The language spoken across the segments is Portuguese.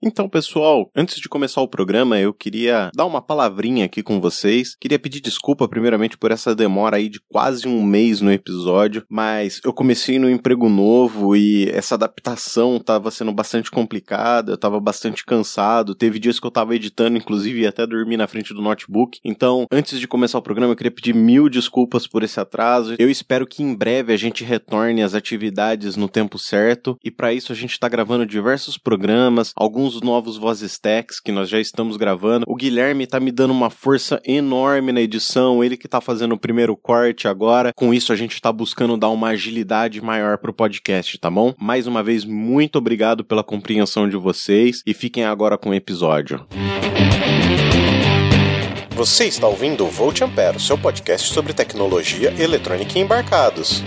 Então, pessoal, antes de começar o programa, eu queria dar uma palavrinha aqui com vocês. Queria pedir desculpa, primeiramente, por essa demora aí de quase um mês no episódio, mas eu comecei no emprego novo e essa adaptação estava sendo bastante complicada, eu estava bastante cansado. Teve dias que eu estava editando, inclusive, e até dormir na frente do notebook. Então, antes de começar o programa, eu queria pedir mil desculpas por esse atraso. Eu espero que em breve a gente retorne às atividades no tempo certo, e para isso a gente está gravando diversos programas, alguns alguns novos vozes techs que nós já estamos gravando. O Guilherme tá me dando uma força enorme na edição, ele que tá fazendo o primeiro corte agora. Com isso a gente tá buscando dar uma agilidade maior pro podcast, tá bom? Mais uma vez, muito obrigado pela compreensão de vocês e fiquem agora com o episódio. Você está ouvindo o Volt seu podcast sobre tecnologia, eletrônica e embarcados.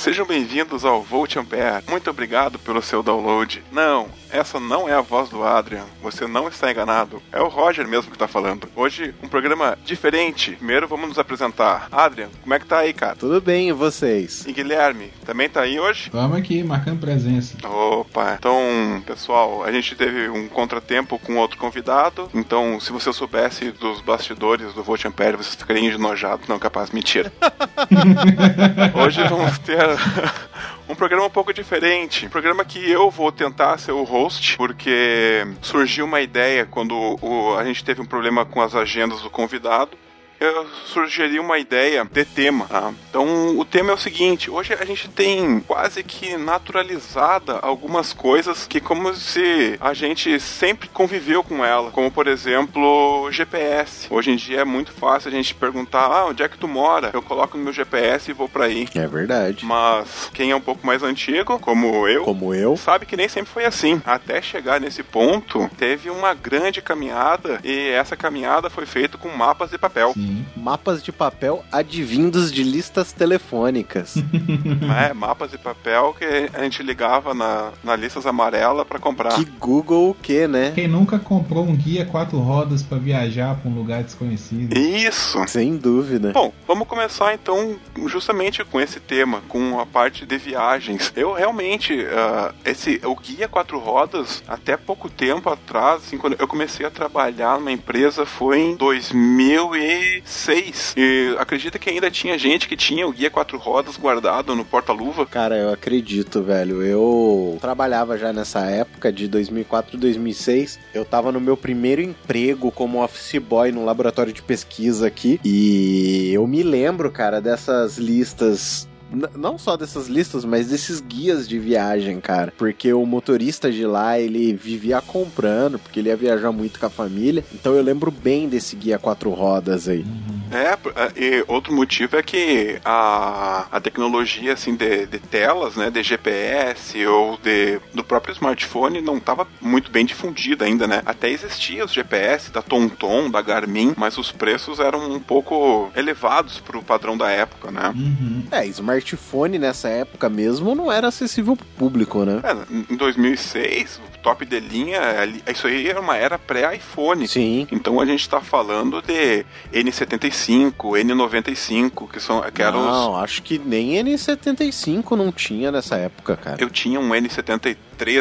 Sejam bem-vindos ao Volt Ampere. Muito obrigado pelo seu download. Não, essa não é a voz do Adrian. Você não está enganado. É o Roger mesmo que está falando. Hoje, um programa diferente. Primeiro, vamos nos apresentar. Adrian, como é que tá aí, cara? Tudo bem, e vocês? E Guilherme, também tá aí hoje? Vamos aqui, marcando presença. Opa, então, pessoal, a gente teve um contratempo com outro convidado. Então, se você soubesse dos bastidores do Volt Ampere, você ficaria enojado. Não, capaz, mentira. hoje vamos ter um programa um pouco diferente. Um programa que eu vou tentar ser o host, porque surgiu uma ideia quando o, a gente teve um problema com as agendas do convidado eu sugeri uma ideia de tema. Tá? Então, o tema é o seguinte: hoje a gente tem quase que naturalizada algumas coisas que, como se a gente sempre conviveu com ela, como por exemplo, GPS. Hoje em dia é muito fácil a gente perguntar: ah, onde é que tu mora? Eu coloco no meu GPS e vou para aí. É verdade. Mas quem é um pouco mais antigo, como eu, como eu, sabe que nem sempre foi assim. Até chegar nesse ponto, teve uma grande caminhada e essa caminhada foi feita com mapas de papel. Sim. Mapas de papel advindos de listas telefônicas. é, mapas de papel que a gente ligava na, na listas amarela para comprar. Que Google o que, né? Quem nunca comprou um guia quatro rodas para viajar para um lugar desconhecido? Isso! Sem dúvida. Bom, vamos começar então justamente com esse tema, com a parte de viagens. Eu realmente, uh, esse, o guia quatro rodas, até pouco tempo atrás, assim, quando eu comecei a trabalhar numa empresa, foi em 2000 e 2006. E acredita que ainda tinha gente que tinha o guia quatro rodas guardado no porta-luva? Cara, eu acredito, velho. Eu trabalhava já nessa época de 2004 2006. Eu tava no meu primeiro emprego como office boy no laboratório de pesquisa aqui. E eu me lembro, cara, dessas listas não só dessas listas, mas desses guias de viagem, cara. Porque o motorista de lá, ele vivia comprando, porque ele ia viajar muito com a família. Então eu lembro bem desse guia quatro rodas aí. Uhum. É, e outro motivo é que a, a tecnologia, assim, de, de telas, né, de GPS ou de, do próprio smartphone não estava muito bem difundida ainda, né? Até existia os GPS da TomTom, da Garmin, mas os preços eram um pouco elevados para o padrão da época, né? Uhum. É, smart smartphone nessa época mesmo não era acessível pro público, né? É, em 2006, o top de linha, isso aí era uma era pré-iPhone. Sim. Então a gente tá falando de N75, N95, que são que eram Não, os... acho que nem N75 não tinha nessa época, cara. Eu tinha um N73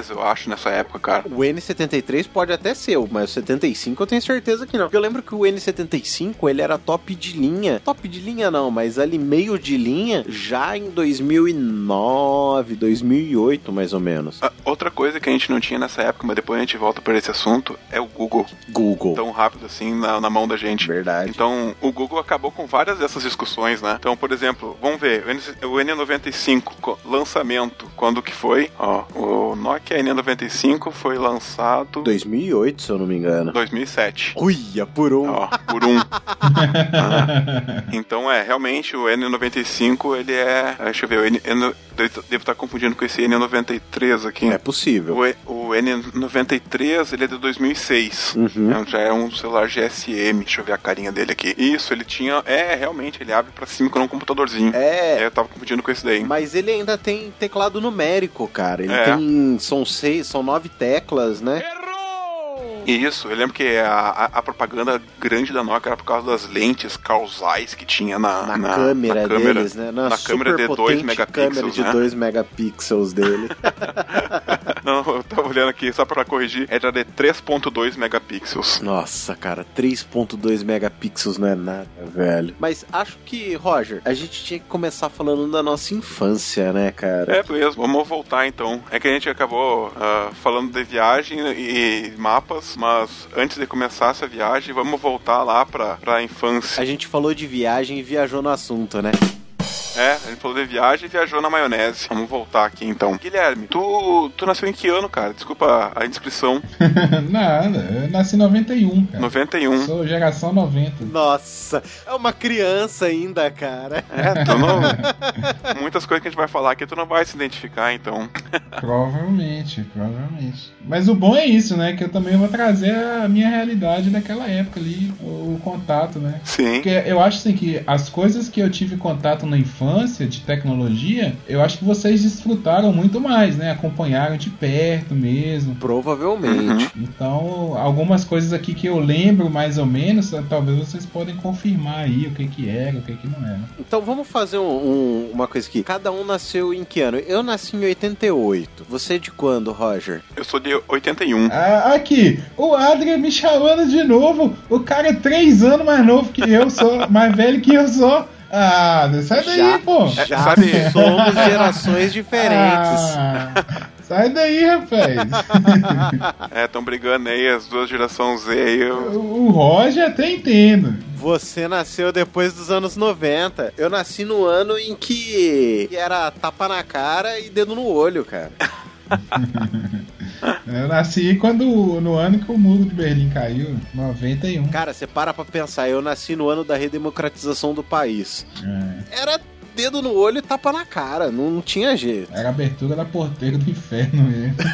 eu acho, nessa época, cara. O N73 pode até ser, mas o 75 eu tenho certeza que não. Porque eu lembro que o N75 ele era top de linha. Top de linha não, mas ali meio de linha já em 2009, 2008, mais ou menos. Ah, outra coisa que a gente não tinha nessa época, mas depois a gente volta para esse assunto, é o Google. Google. Tão rápido assim na, na mão da gente. Verdade. Então, o Google acabou com várias dessas discussões, né? Então, por exemplo, vamos ver, o N95, lançamento, quando que foi? Ó, o Nokia N95 foi lançado... 2008, se eu não me engano. 2007. Uia, por um. Ó, por um. ah. Então, é, realmente, o N95, ele é... Deixa eu ver, o N, N, devo estar confundindo com esse N93 aqui. É possível. O, o N93, ele é de 2006. Uhum. É, já é um celular GSM. Deixa eu ver a carinha dele aqui. Isso, ele tinha... É, realmente, ele abre pra cima com um computadorzinho. É. é. Eu tava confundindo com esse daí. Mas ele ainda tem teclado numérico, cara. Ele é. tem... São seis, são nove teclas, né? Isso, eu lembro que a, a, propaganda grande da Nokia era por causa das lentes Zeiss que tinha na, Na, na- câmera, na câmera deles, né? Na, na câmera de super 2 potente megapixels, câmera de né? 2 megapixels dele. Não, eu tava olhando aqui só pra corrigir, era de 3.2 megapixels. Nossa, cara, 3.2 megapixels não é nada, velho. Mas acho que, Roger, a gente tinha que começar falando da nossa infância, né, cara? É mesmo, vamos voltar então. É que a gente acabou ah, falando de viagem e mapas, mas antes de começar essa viagem, vamos voltar lá pra, pra infância. A gente falou de viagem e viajou no assunto, né? É, a gente falou de viagem e viajou na maionese. Vamos voltar aqui então. Guilherme, tu, tu nasceu em que ano, cara? Desculpa a indiscrição. Nada, eu nasci em 91, cara. 91. Sou geração 90. Nossa, é uma criança ainda, cara. É, tu não. Muitas coisas que a gente vai falar aqui tu não vai se identificar, então. Provavelmente, provavelmente. Mas o bom é isso, né? Que eu também vou trazer a minha realidade daquela época ali, o, o contato, né? Sim. Porque eu acho assim que as coisas que eu tive contato na infância de tecnologia, eu acho que vocês desfrutaram muito mais, né? Acompanharam de perto mesmo. Provavelmente. Então, algumas coisas aqui que eu lembro mais ou menos, talvez vocês podem confirmar aí o que que era, o que que não era. Então vamos fazer um- um- uma coisa aqui. Cada um nasceu em que ano? Eu nasci em 88. Você é de quando, Roger? Eu sou de 81. Ah, aqui, o Adrian me chamando de novo. O cara é três anos mais novo que eu, sou mais velho que eu sou. Ah, sai daí, Já- pô. Já sabe- somos gerações diferentes. Ah, sai daí, rapaz. É, estão brigando aí, as duas gerações Z aí. Eu... o Roger até entendo. Você nasceu depois dos anos 90. Eu nasci no ano em que era tapa na cara e dedo no olho, cara. Eu nasci quando no ano que o muro de Berlim caiu, 91. Cara, você para pra pensar, eu nasci no ano da redemocratização do país. É, Era dedo no olho e tapa na cara, não, não tinha jeito. era a abertura da porteira do inferno mesmo.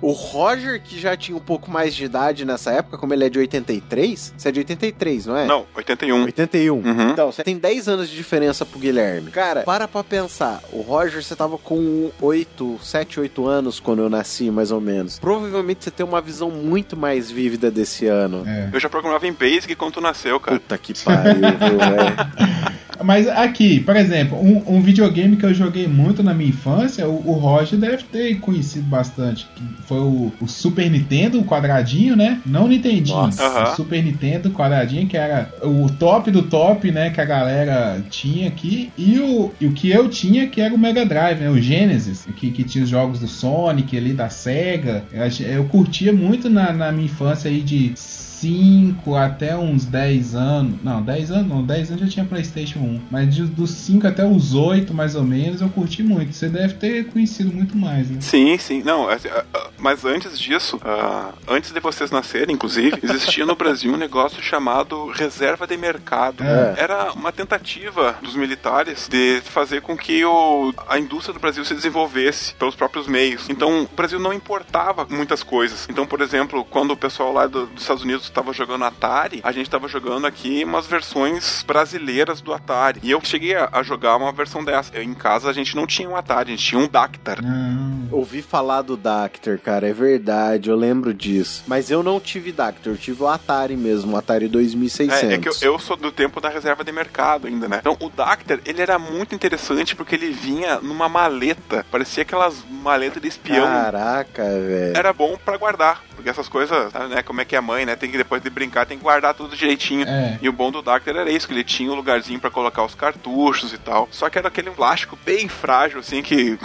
O Roger, que já tinha um pouco mais de idade nessa época, como ele é de 83, você é de 83, não é? Não, 81. 81. Uhum. Então, você tem 10 anos de diferença pro Guilherme. Cara, para pra pensar. O Roger, você tava com 8, 7, 8 anos quando eu nasci, mais ou menos. Provavelmente você tem uma visão muito mais vívida desse ano. É. Eu já programava em Basic quando tu nasceu, cara. Puta que pariu, velho? Mas aqui, por exemplo, um, um videogame que eu joguei muito na minha infância, o, o Roger deve ter conhecido bastante. que Foi o, o Super Nintendo, o quadradinho, né? Não o Nintendinho. Nossa. Aham. O Super Nintendo quadradinho, que era o top do top, né? Que a galera tinha aqui. E o, e o que eu tinha, que era o Mega Drive, né? O Genesis, que, que tinha os jogos do Sonic ali, da Sega. Eu, eu curtia muito na, na minha infância aí de 5 até uns 10 anos. Não, 10 anos não, 10 anos já tinha Playstation 1. Mas de- dos 5 até os 8, mais ou menos, eu curti muito. Você deve ter conhecido muito mais, né? Sim, sim. Não, assim, ah, ah, mas antes disso, ah, antes de vocês nascerem, inclusive, existia no Brasil um negócio chamado reserva de mercado. É. Era uma tentativa dos militares de fazer com que o, a indústria do Brasil se desenvolvesse pelos próprios meios. Então, o Brasil não importava muitas coisas. Então, por exemplo, quando o pessoal lá do- dos Estados Unidos estava jogando Atari, a gente estava jogando aqui umas versões brasileiras do Atari. E eu cheguei a, a jogar uma versão dessa. Eu, em casa a gente não tinha um Atari, a gente tinha um Dactar. Ah, Ouvi falar do Dactar, cara, é verdade, eu lembro disso. Mas eu não tive Dactar, eu tive o Atari mesmo, o Atari 2600. É, é que eu, eu sou do tempo da reserva de mercado ainda, né? Então, o Dactar, ele era muito interessante porque ele vinha numa maleta. Parecia aquelas maletas de espião. Caraca, velho. Era bom pra guardar. Porque essas coisas, sabe, né? Como é que é a mãe, né? Tem que, depois de brincar, tem que guardar tudo direitinho. É. E o bom do Dactar era isso, que ele tinha um lugarzinho pra colocar os cartuchos e tal. Só que era aquele plástico bem frágil, assim, que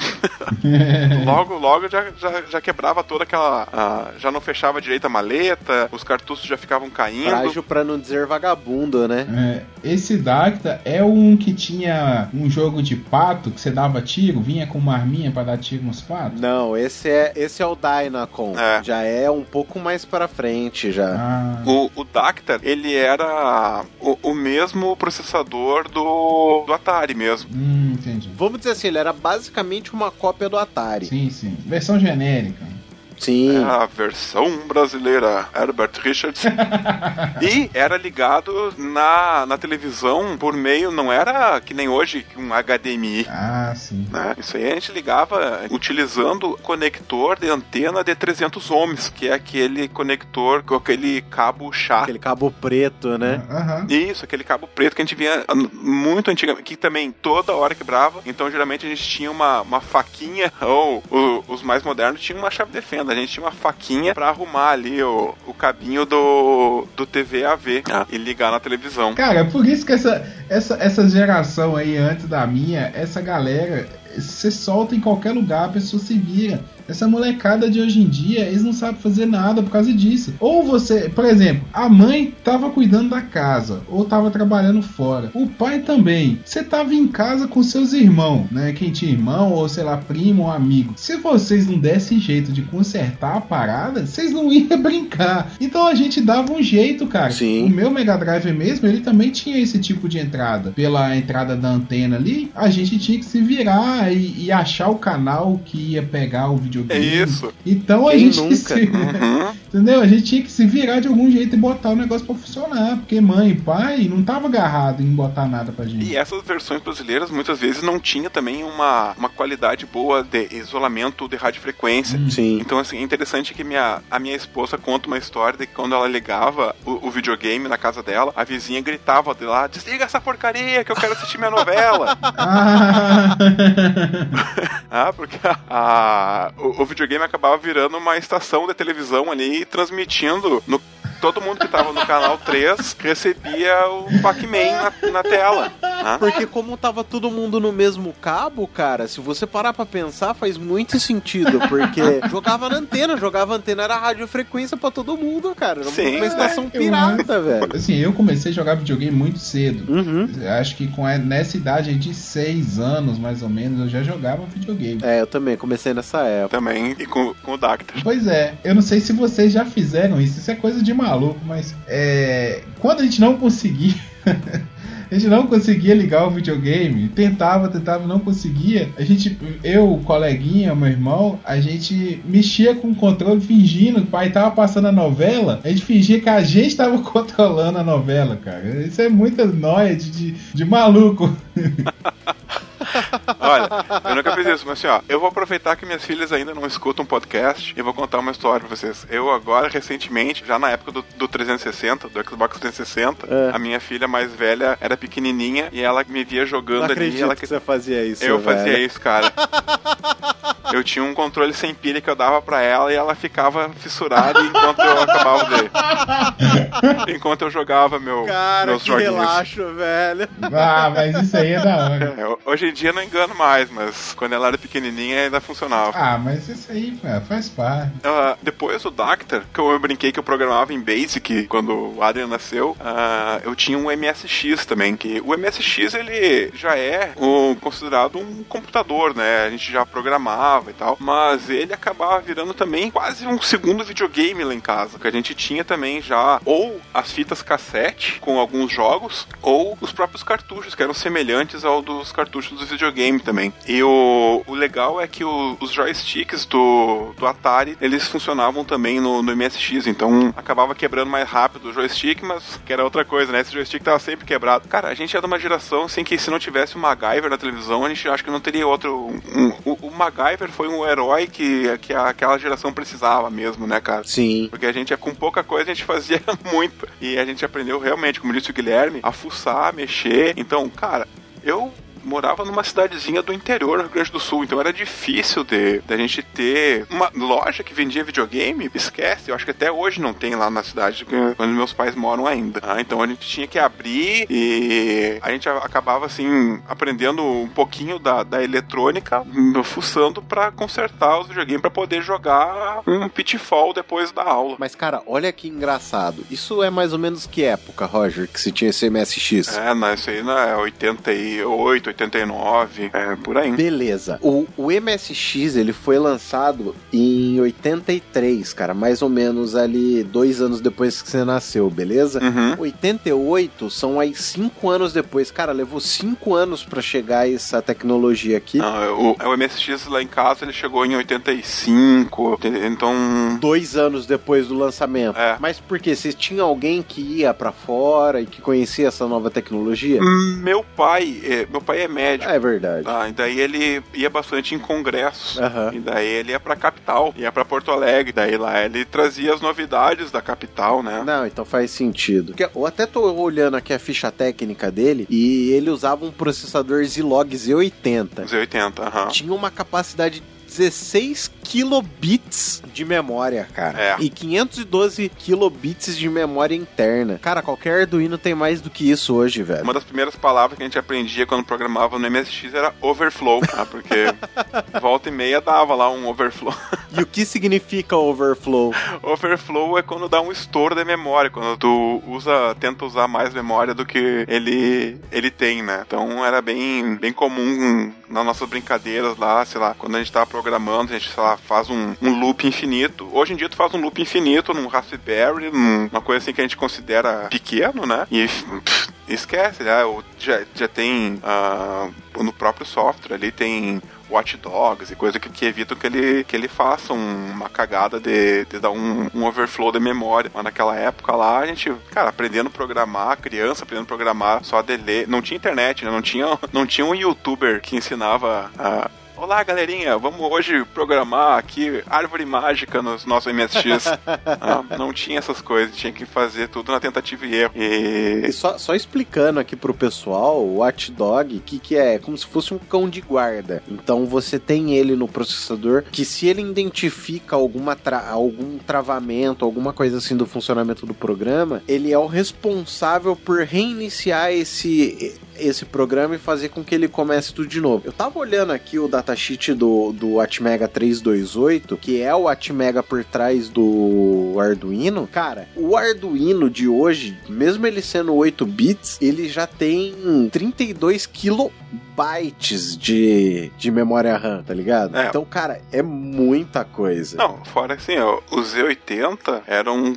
logo, logo já, já, já quebrava toda aquela... ah, já não fechava direito a maleta, os cartuchos já ficavam caindo. Frágil pra não dizer vagabundo, né? É, esse Dacta é um que tinha um jogo de pato que você dava tiro, vinha com uma arminha pra dar tiro nos patos. Não, esse é, esse é o Dynacon. É. Já é um pouco mais pra frente já. Ah, O, o Dactar, ele era o, o mesmo processador do, do Atari mesmo. hum, entendi. Vamos dizer assim, ele era basicamente uma cópia do Atari. Sim, sim. Versão genérica. Sim. É a versão brasileira, Herbert Richards. e era ligado na, na televisão por meio, não era que nem hoje, um HDMI. Ah, sim. Né? Isso aí a gente ligava utilizando conector de antena de 300 ohms, que é aquele conector com aquele cabo chato. Aquele cabo preto, né? Aham. Isso, aquele cabo preto que a gente via muito antigamente, que também toda hora quebrava. Então, geralmente, a gente tinha uma, uma faquinha, ou o- os mais modernos tinham uma chave de fenda. A gente tinha uma faquinha pra arrumar ali o, o cabinho do, do TV AV né, e ligar na televisão. Cara, por isso que essa, essa, essa geração aí antes da minha, essa galera, você solta em qualquer lugar, a pessoa se vira. Essa molecada de hoje em dia, eles não sabem fazer nada por causa disso. Ou você, por exemplo, a mãe tava cuidando da casa, ou tava trabalhando fora. O pai também. Você tava em casa com seus irmãos, né? Quem tinha irmão, ou sei lá, primo ou amigo. Se vocês não dessem jeito de consertar a parada, vocês não iam brincar. Então a gente dava um jeito, cara. Sim. O meu Mega Drive mesmo, ele também tinha esse tipo de entrada. Pela entrada da antena ali, a gente tinha que se virar e, e achar o canal que ia pegar o videogame. É isso. Então a Quem gente nunca? se, Uhum. entendeu? A gente tinha que se virar de algum jeito e botar o negócio pra funcionar, porque mãe e pai não tava agarrado em botar nada pra gente. E essas versões brasileiras muitas vezes não tinha também uma, uma qualidade boa de isolamento de radiofrequência. Hum. Sim. Então, assim, é interessante que minha, a minha esposa conta uma história de que quando ela ligava o, o videogame na casa dela, a vizinha gritava de lá: desliga essa porcaria que eu quero assistir minha novela. Ah, ah, porque a- a- o, videogame acabava virando uma estação de televisão ali, transmitindo no. Todo mundo que tava no canal 3 recebia o Pac-Man na, na tela. né? Porque como tava todo mundo no mesmo cabo, cara, se você parar pra pensar, faz muito sentido, porque jogava na antena, jogava antena, era radiofrequência pra todo mundo, cara. Era Sim, uma estação né? pirata, velho. assim, eu comecei a jogar videogame muito cedo. Uhum. Acho que com a- nessa idade aí de 6 anos, mais ou menos, eu já jogava videogame. É, eu também comecei nessa época. Também, e com, com o Dactar. Pois é, eu não sei se vocês já fizeram isso, isso é coisa de maluco, mas é, quando a gente não conseguia. A gente não conseguia ligar o videogame, tentava, tentava, não conseguia. A gente, eu, o coleguinha, meu irmão, a gente mexia com o controle fingindo que o pai tava passando a novela, a gente fingia que a gente tava controlando a novela, cara. Isso é muita noia de, de, de maluco. Olha, eu nunca fiz isso, mas assim, ó, eu vou aproveitar que minhas filhas ainda não escutam podcast e vou contar uma história pra vocês. Eu agora, recentemente, já na época do, do 360, do Xbox 360, É. a minha filha mais velha era pequenininha e ela me via Não jogando ali. acredito Ela que você fazia isso, Eu velho. fazia isso, cara. Eu tinha um controle sem pilha que eu dava pra ela e ela ficava fissurada enquanto eu acabava de. enquanto eu jogava meu, Cara, meus que joguinhos. relaxo, velho. Ah, mas isso aí é da hora. É, hoje em dia não engano mais, mas quando ela era pequenininha ainda funcionava. Ah, mas isso aí cara, faz parte. Ah, depois do Dactar, que eu brinquei que eu programava em Basic quando o Adrian nasceu, ah, eu tinha um MSX também, que o MSX ele já é um- considerado um computador, né? A gente já programava e tal, mas ele acabava virando também quase um segundo videogame lá em casa, que a gente tinha também já ou as fitas cassete com alguns jogos, ou os próprios cartuchos, que eram semelhantes ao dos cartuchos do videogame também. E o, o legal é que o- os joysticks do, do Atari, eles funcionavam também no, no MSX, então acabava quebrando mais rápido o joystick, mas que era outra coisa, né? Esse joystick tava sempre quebrado. Cara, a gente é de uma geração assim que se não tivesse o MacGyver na televisão, a gente acha que não teria outro. um- o, o MacGyver foi um herói que, que aquela geração precisava mesmo, né, cara? Sim. Porque a gente, com pouca coisa, a gente fazia muito. E a gente aprendeu realmente, como disse o Guilherme, a fuçar, a mexer. Então, cara, eu morava numa cidadezinha do interior do Rio Grande do Sul, então era difícil de, de a gente ter uma loja que vendia videogame, esquece, eu acho que até hoje não tem lá na cidade onde meus pais moram ainda. Ah, então a gente tinha que abrir e a gente acabava assim aprendendo um pouquinho da, da eletrônica, fuçando pra consertar os videogames pra poder jogar um pitfall depois da aula. Mas, cara, olha que engraçado. Isso é mais ou menos que época, Roger, que se tinha esse MSX? É, não, isso aí não é 88, 89, é por aí. Beleza. O, o MSX ele foi lançado em 83, cara, mais ou menos ali dois anos depois que você nasceu, beleza? Uhum. 88 são aí cinco anos depois. Cara, levou cinco anos para chegar essa tecnologia aqui. Não, o, o MSX lá em casa ele chegou em 85, então. Dois anos depois do lançamento. É. Mas por quê? Vocês tinham alguém que ia para fora e que conhecia essa nova tecnologia? Meu pai, é, meu pai é médico. É verdade. Tá, e daí ele ia bastante em congressos. Aham. E daí ele ia pra capital, ia pra Porto Alegre. Daí lá ele trazia as novidades da capital, né? Não, então faz sentido. Porque Eu até tô olhando aqui a ficha técnica dele e ele usava um processador Zilog Z80. Os 80, aham. Tinha uma capacidade de 16 kilobits de memória, cara. É. E 512 kilobits de memória interna. Cara, qualquer Arduino tem mais do que isso hoje, velho. Uma das primeiras palavras que a gente aprendia quando programava no MSX era overflow, tá? Porque volta e meia dava lá um overflow. E o que significa overflow? Overflow é quando dá um estouro de memória, quando tu usa, tenta usar mais memória do que ele, ele tem, né? Então era bem, bem comum nas nossas brincadeiras lá, sei lá, quando a gente tava programando, a gente, sei lá, faz um, um loop infinito. Hoje em dia tu faz um loop infinito num Raspberry, num- uma coisa assim que a gente considera pequeno, né? E pff, esquece, né? Já, já tem ah, no próprio software ali tem watchdogs e coisa que, que evitam que ele, que ele faça um- uma cagada de, de dar um, um overflow de memória. Mas naquela época lá, a gente, cara, aprendendo a programar, criança aprendendo a programar só de ler. Não tinha internet, né? Não tinha, não tinha um youtuber que ensinava a. Olá, galerinha, vamos hoje programar aqui árvore mágica nos nossos MSX. Ah, não tinha essas coisas, tinha que fazer tudo na tentativa e erro. E E só, só explicando aqui pro pessoal, o Watchdog, o que, que é? Como se fosse um cão de guarda. Então você tem ele no processador, que se ele identifica alguma tra- algum travamento, alguma coisa assim do funcionamento do programa, ele é o responsável por reiniciar esse esse programa e fazer com que ele comece tudo de novo. Eu tava olhando aqui o datasheet do, do Atmega 328, que é o Atmega por trás do Arduino. Cara, o Arduino de hoje, mesmo ele sendo 8 bits, ele já tem 32 kilobytes de, de memória RAM, tá ligado? É. Então, cara, é muita coisa. Não, fora assim, ó, o Z80 era um.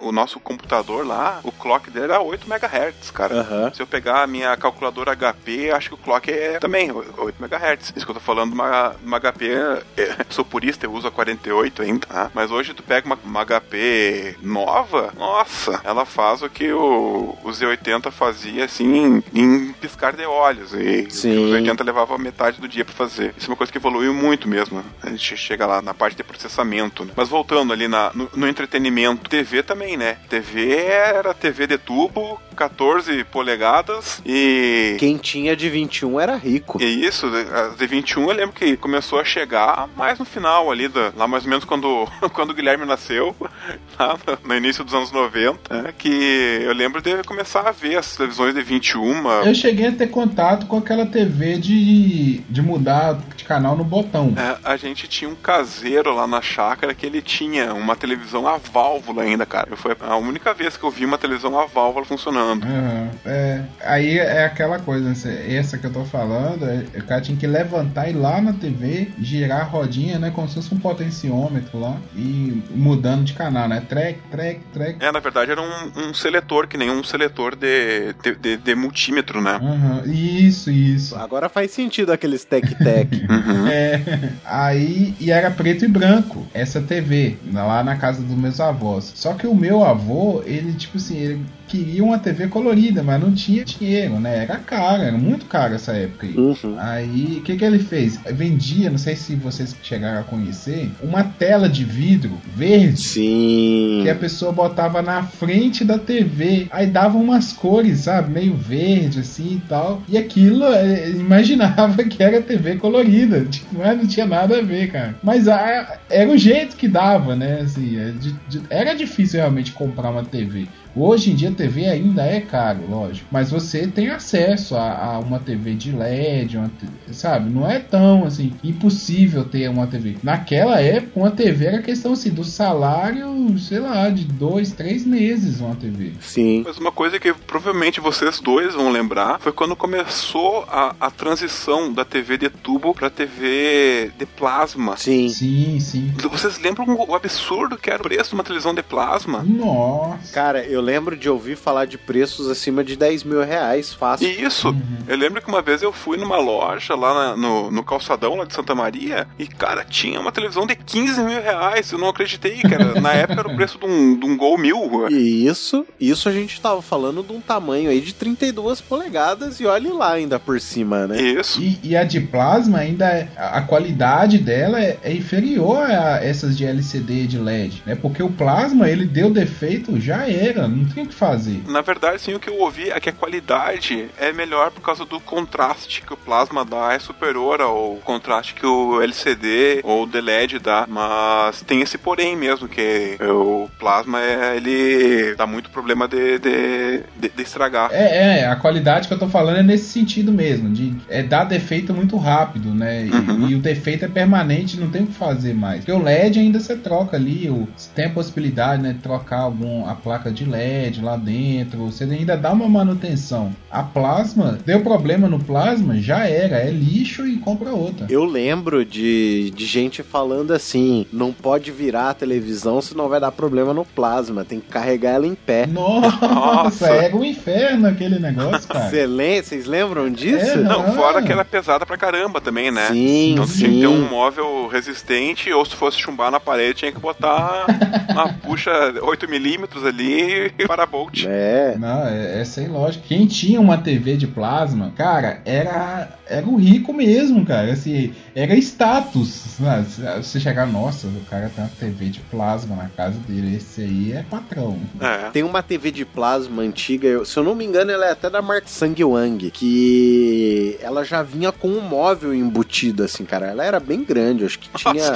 O nosso computador lá, o clock dele era 8 MHz, cara. Aham. Se eu pegar a minha calculadora HP, acho que o clock é também 8 MHz. Isso que eu tô falando, uma, uma HP, é, sou purista, eu uso a 48 ainda, tá? Mas hoje tu pega uma, uma HP nova, nossa, ela faz o que o, o Z80 fazia, assim, em piscar de olhos. E Sim. o Z80 levava metade do dia pra fazer. Isso é uma coisa que evoluiu muito mesmo. A gente chega lá na parte de processamento, né? Mas voltando ali na, no, no entretenimento, TV também, né? TV era TV de tubo, 14 polegadas e. Quem tinha de 21 era rico. E isso, a Z21 eu lembro que começou a chegar mais no final ali, da, lá mais ou menos quando, quando o Guilherme nasceu, lá no, no início dos anos 90, né, que eu lembro de começar a ver as televisões de 21. Eu cheguei a ter contato com aquela TV de, de mudar de canal no botão. É, a gente tinha um caseiro lá na chácara que ele tinha uma televisão a válvula ainda, cara. Foi a única vez que eu vi uma televisão a válvula funcionando. Aham. É, aí é aquela coisa, né, essa que eu tô falando, é, o cara tinha que levantar e ir lá na TV, girar a rodinha, né? Como se fosse um potenciômetro lá e mudando de canal, né? Trek, trek, trek. É, na verdade era um, um seletor, que nem um seletor de, de, de- de multímetro, né? Aham, Isso, isso. Agora faz sentido aqueles tec-tec. Uhum. É, aí, e era preto e branco, essa TV, lá na casa dos meus avós. Só que o meu avô, ele, tipo assim, ele queria uma TV colorida, mas não tinha dinheiro, né? Era caro, era muito caro essa época aí. Uhum. Aí, o que que ele fez? Vendia, não sei se vocês chegaram a conhecer, uma tela de vidro verde. Sim. Que a pessoa botava na frente da TV, aí dava umas cores, sabe? Meio verde, assim e tal. E aquilo, eh, imaginava que era TV colorida. Tipo, mas não tinha nada a ver, cara. Mas ah, era o jeito que dava, né? Assim, é era difícil realmente comprar uma TV. Hoje em dia a TV ainda é caro, lógico, mas você tem acesso a, a uma TV de LED, uma, sabe? Não é tão assim impossível ter uma TV. Naquela época, uma TV era questão assim do salário, sei lá, de dois, três meses uma TV. Sim. Mas uma coisa que provavelmente vocês dois vão lembrar foi quando começou a, a transição da TV de tubo pra TV de plasma. Sim. Sim, sim. Vocês lembram o absurdo que era o preço de uma televisão de plasma? Nossa. Cara, eu lembro de ouvir falar de preços acima de 10 mil reais, fácil. E isso, eu lembro que uma vez eu fui numa loja lá na- no, no calçadão lá de Santa Maria e, cara, tinha uma televisão de 15 mil reais. Eu não acreditei, cara. Na época era o preço de um, de um Gol mil. E isso, isso a gente tava falando de um tamanho aí de 32 polegadas e olhe lá ainda por cima, né? Isso. E, e a de plasma ainda é, a qualidade dela é, é inferior a essas de LCD e de LED, né? Porque o plasma ele deu defeito, já era, não tem o que fazer. Na verdade, sim, o que eu ouvi é que a qualidade é melhor por causa do contraste que o plasma dá, é superior ao contraste que o LCD ou o LED dá. Mas tem esse porém mesmo, que o plasma é, ele dá muito problema de, de, de, de estragar. É, é, a qualidade que eu tô falando é nesse sentido mesmo, de é dar defeito muito rápido, né? E, Uhum. e o defeito é permanente, não tem o que fazer mais. Porque o LED ainda você troca ali, o, tem a possibilidade, né, de trocar algum, a placa de LED lá dentro, você ainda dá uma manutenção. A plasma, deu problema no plasma, já era, é lixo e compra outra. Eu lembro de, de gente falando assim: não pode virar a televisão senão vai dar problema no plasma, tem que carregar ela em pé. Nossa, Nossa. era um inferno aquele negócio, cara. Vocês lembram disso? É, Não, Ah. fora que ela é pesada pra caramba também, né? Sim, Então tinha que sim. ter um móvel resistente, ou se fosse chumbar na parede, tinha que botar uma puxa 8mm ali parabolt. É. Não, é, é sem lógica. Quem tinha uma TV de plasma, cara, era, era o rico mesmo, cara. Assim, era status. né? Você chegar, nossa, o cara tem uma TV de plasma na casa dele. Esse aí é patrão. É. Tem uma TV de plasma antiga, eu- se eu não me engano, ela é até da marca Sangwang, que ela já vinha com um móvel embutido, assim, cara. Ela era bem grande, acho que tinha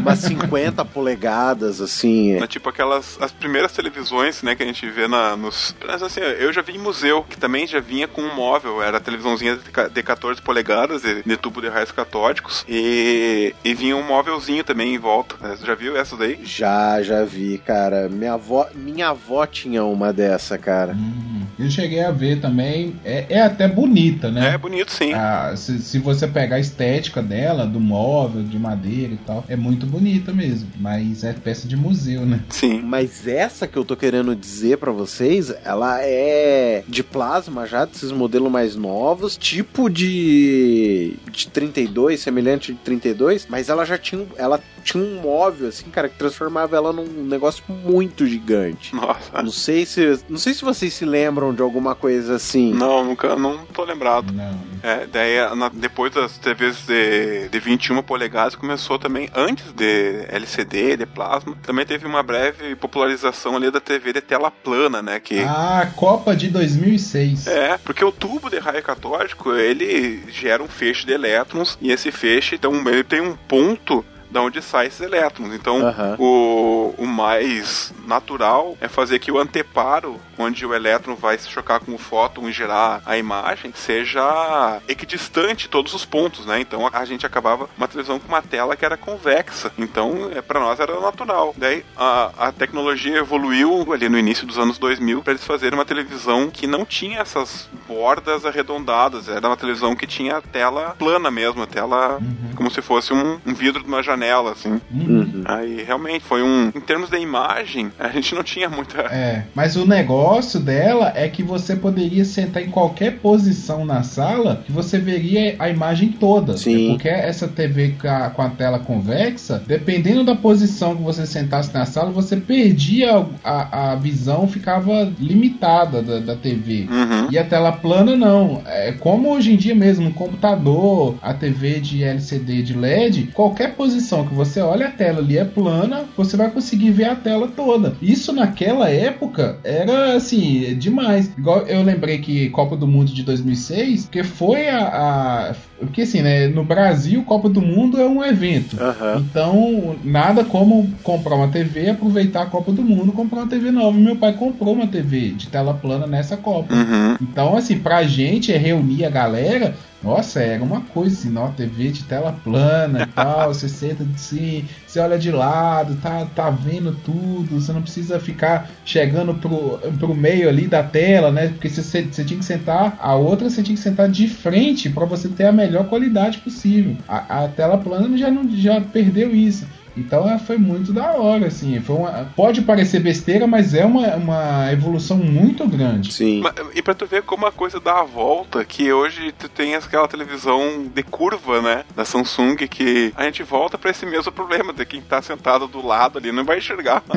umas 50 polegadas, assim. É tipo aquelas as primeiras televisões, né, que a gente vê na, nos. Mas assim, eu já vi em museu, que também já vinha com um móvel, era a televisãozinha de ca- de 14 polegadas, de, de tubo de raios catódicos, e, e vinha um móvelzinho também em volta. Você já viu essa daí? Já, já vi, cara. Minha avó, minha avó tinha uma dessa, cara. Hum, eu cheguei a ver também. É, é até bonita, né? É bonito sim. Ah, se, se você pegar a estética dela, do móvel, de madeira e tal, é muito bonita mesmo. Mas é peça de museu, né? Sim. Mas essa que eu tô querendo dizer pra vocês, ela é de plasma já, desses modelos mais novos, tipo de, de 32, semelhante de 32, mas ela já tinha, ela tinha um móvel assim, cara, que transformava ela num negócio muito gigante. Nossa. Não sei se, não sei se vocês se lembram de alguma coisa assim. Não, nunca, não tô lembrado. Não. É, daí na- depois das TVs de, de 21 polegadas começou também, antes de LCD, de plasma, também teve uma breve popularização ali da TV de tela plana, né? Que Ah, Copa de 2006. É, porque o tubo de raio catódico, ele gera um feixe de elétrons e esse feixe, então, ele tem um ponto da onde saem esses elétrons. Então, o, o mais natural é fazer que o anteparo, onde o elétron vai se chocar com o fóton e gerar a imagem, seja equidistante todos os pontos, né? Então, a, a gente acabava uma televisão com uma tela que era convexa. Então, é, para nós era natural. Daí, a, a tecnologia evoluiu ali no início dos anos 2000 para eles fazerem uma televisão que não tinha essas bordas arredondadas. Era uma televisão que tinha a tela plana mesmo, a tela como se fosse um, um vidro de uma janela, assim. Uhum. Aí realmente foi um. Em termos de imagem, a gente não tinha muita. É, mas o negócio dela é que você poderia sentar em qualquer posição na sala que você veria a imagem toda. Sim. Porque essa TV com a, com a tela convexa, dependendo da posição que você sentasse na sala, você perdia a, a visão, ficava limitada da, da TV. Uhum. E a tela plana não. É como hoje em dia mesmo, no computador, a TV de LCD de LED, qualquer posição que você olha a tela ali é plana, você vai conseguir ver a tela toda. Isso naquela época era assim, demais. Igual eu lembrei que Copa do Mundo de 2006, porque foi a, a porque assim, né, no Brasil, Copa do Mundo é um evento. Aham. Então, nada como comprar uma TV, aproveitar a Copa do Mundo, comprar uma TV nova. Meu pai comprou uma TV de tela plana nessa Copa. Uhum. Então, assim, pra gente é reunir a galera, nossa, era uma coisa assim, ó, TV de tela plana e tal, você senta assim, você olha de lado, tá, tá vendo tudo, você não precisa ficar chegando pro, pro meio ali da tela, né? Porque você, você tinha que sentar, a outra você tinha que sentar de frente para você ter a melhor qualidade possível. A, a tela plana já, não, já perdeu isso. Então é, foi muito da hora, assim. Foi uma, pode parecer besteira, mas é uma, uma evolução muito grande. Sim. E pra tu ver como a coisa dá a volta, que hoje tu tem aquela televisão de curva, né? Da Samsung, que a gente volta pra esse mesmo problema, de quem tá sentado do lado ali não vai enxergar.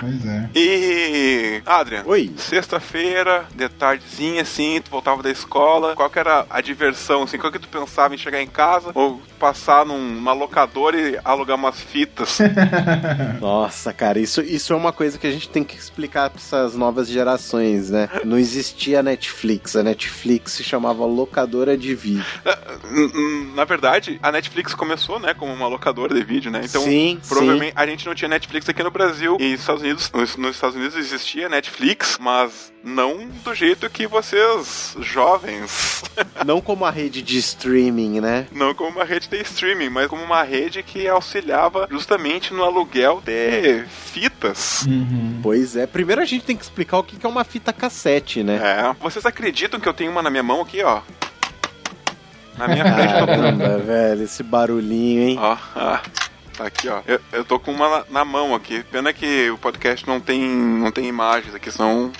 Pois é. e. Adrian. Oi. Sexta-feira, de tardezinha, assim, tu voltava da escola. Qual que era a diversão, assim? Qual que tu pensava em chegar em casa? Ou passar numa locadora e alugar umas fitas? Nossa, cara, isso, isso é uma coisa que a gente tem que explicar para essas novas gerações, né? Não existia Netflix, a Netflix se chamava locadora de vídeo. N- Na verdade, a Netflix começou, né, como uma locadora de vídeo, né? Então, sim, provavelmente a gente não tinha Netflix aqui no Brasil. E nos Estados Unidos, nos, nos Estados Unidos existia Netflix, mas não do jeito que vocês, jovens, sim. Não como a rede de streaming, né? não como uma rede de streaming, mas como uma rede que auxiliava justamente no aluguel de fitas. Uhum. Pois é. Primeiro a gente tem que explicar o que que é uma fita cassete, né? É. Vocês acreditam que eu tenho uma na minha mão aqui, ó? Na minha frente tô com Caramba, velho, esse barulhinho, hein? Ó, ah, tá aqui, ó. Eu, eu tô com uma na, na mão aqui. Pena que o podcast não tem, não tem imagens aqui, senão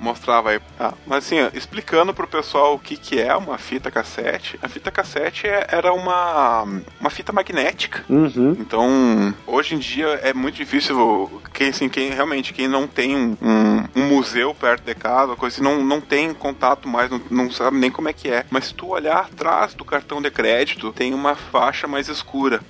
mostrava aí. Ah, mas assim, ó, explicando pro pessoal o que, que é uma fita cassete. A fita cassete é- era uma, uma fita magnética. Uhum. Então, hoje em dia é muito difícil quem, assim, quem realmente quem não tem um, um- um museu perto de casa, coisa assim, não, não tem contato mais, não, não sabe nem como é que é. Mas se tu olhar atrás do cartão de crédito, tem uma faixa mais escura.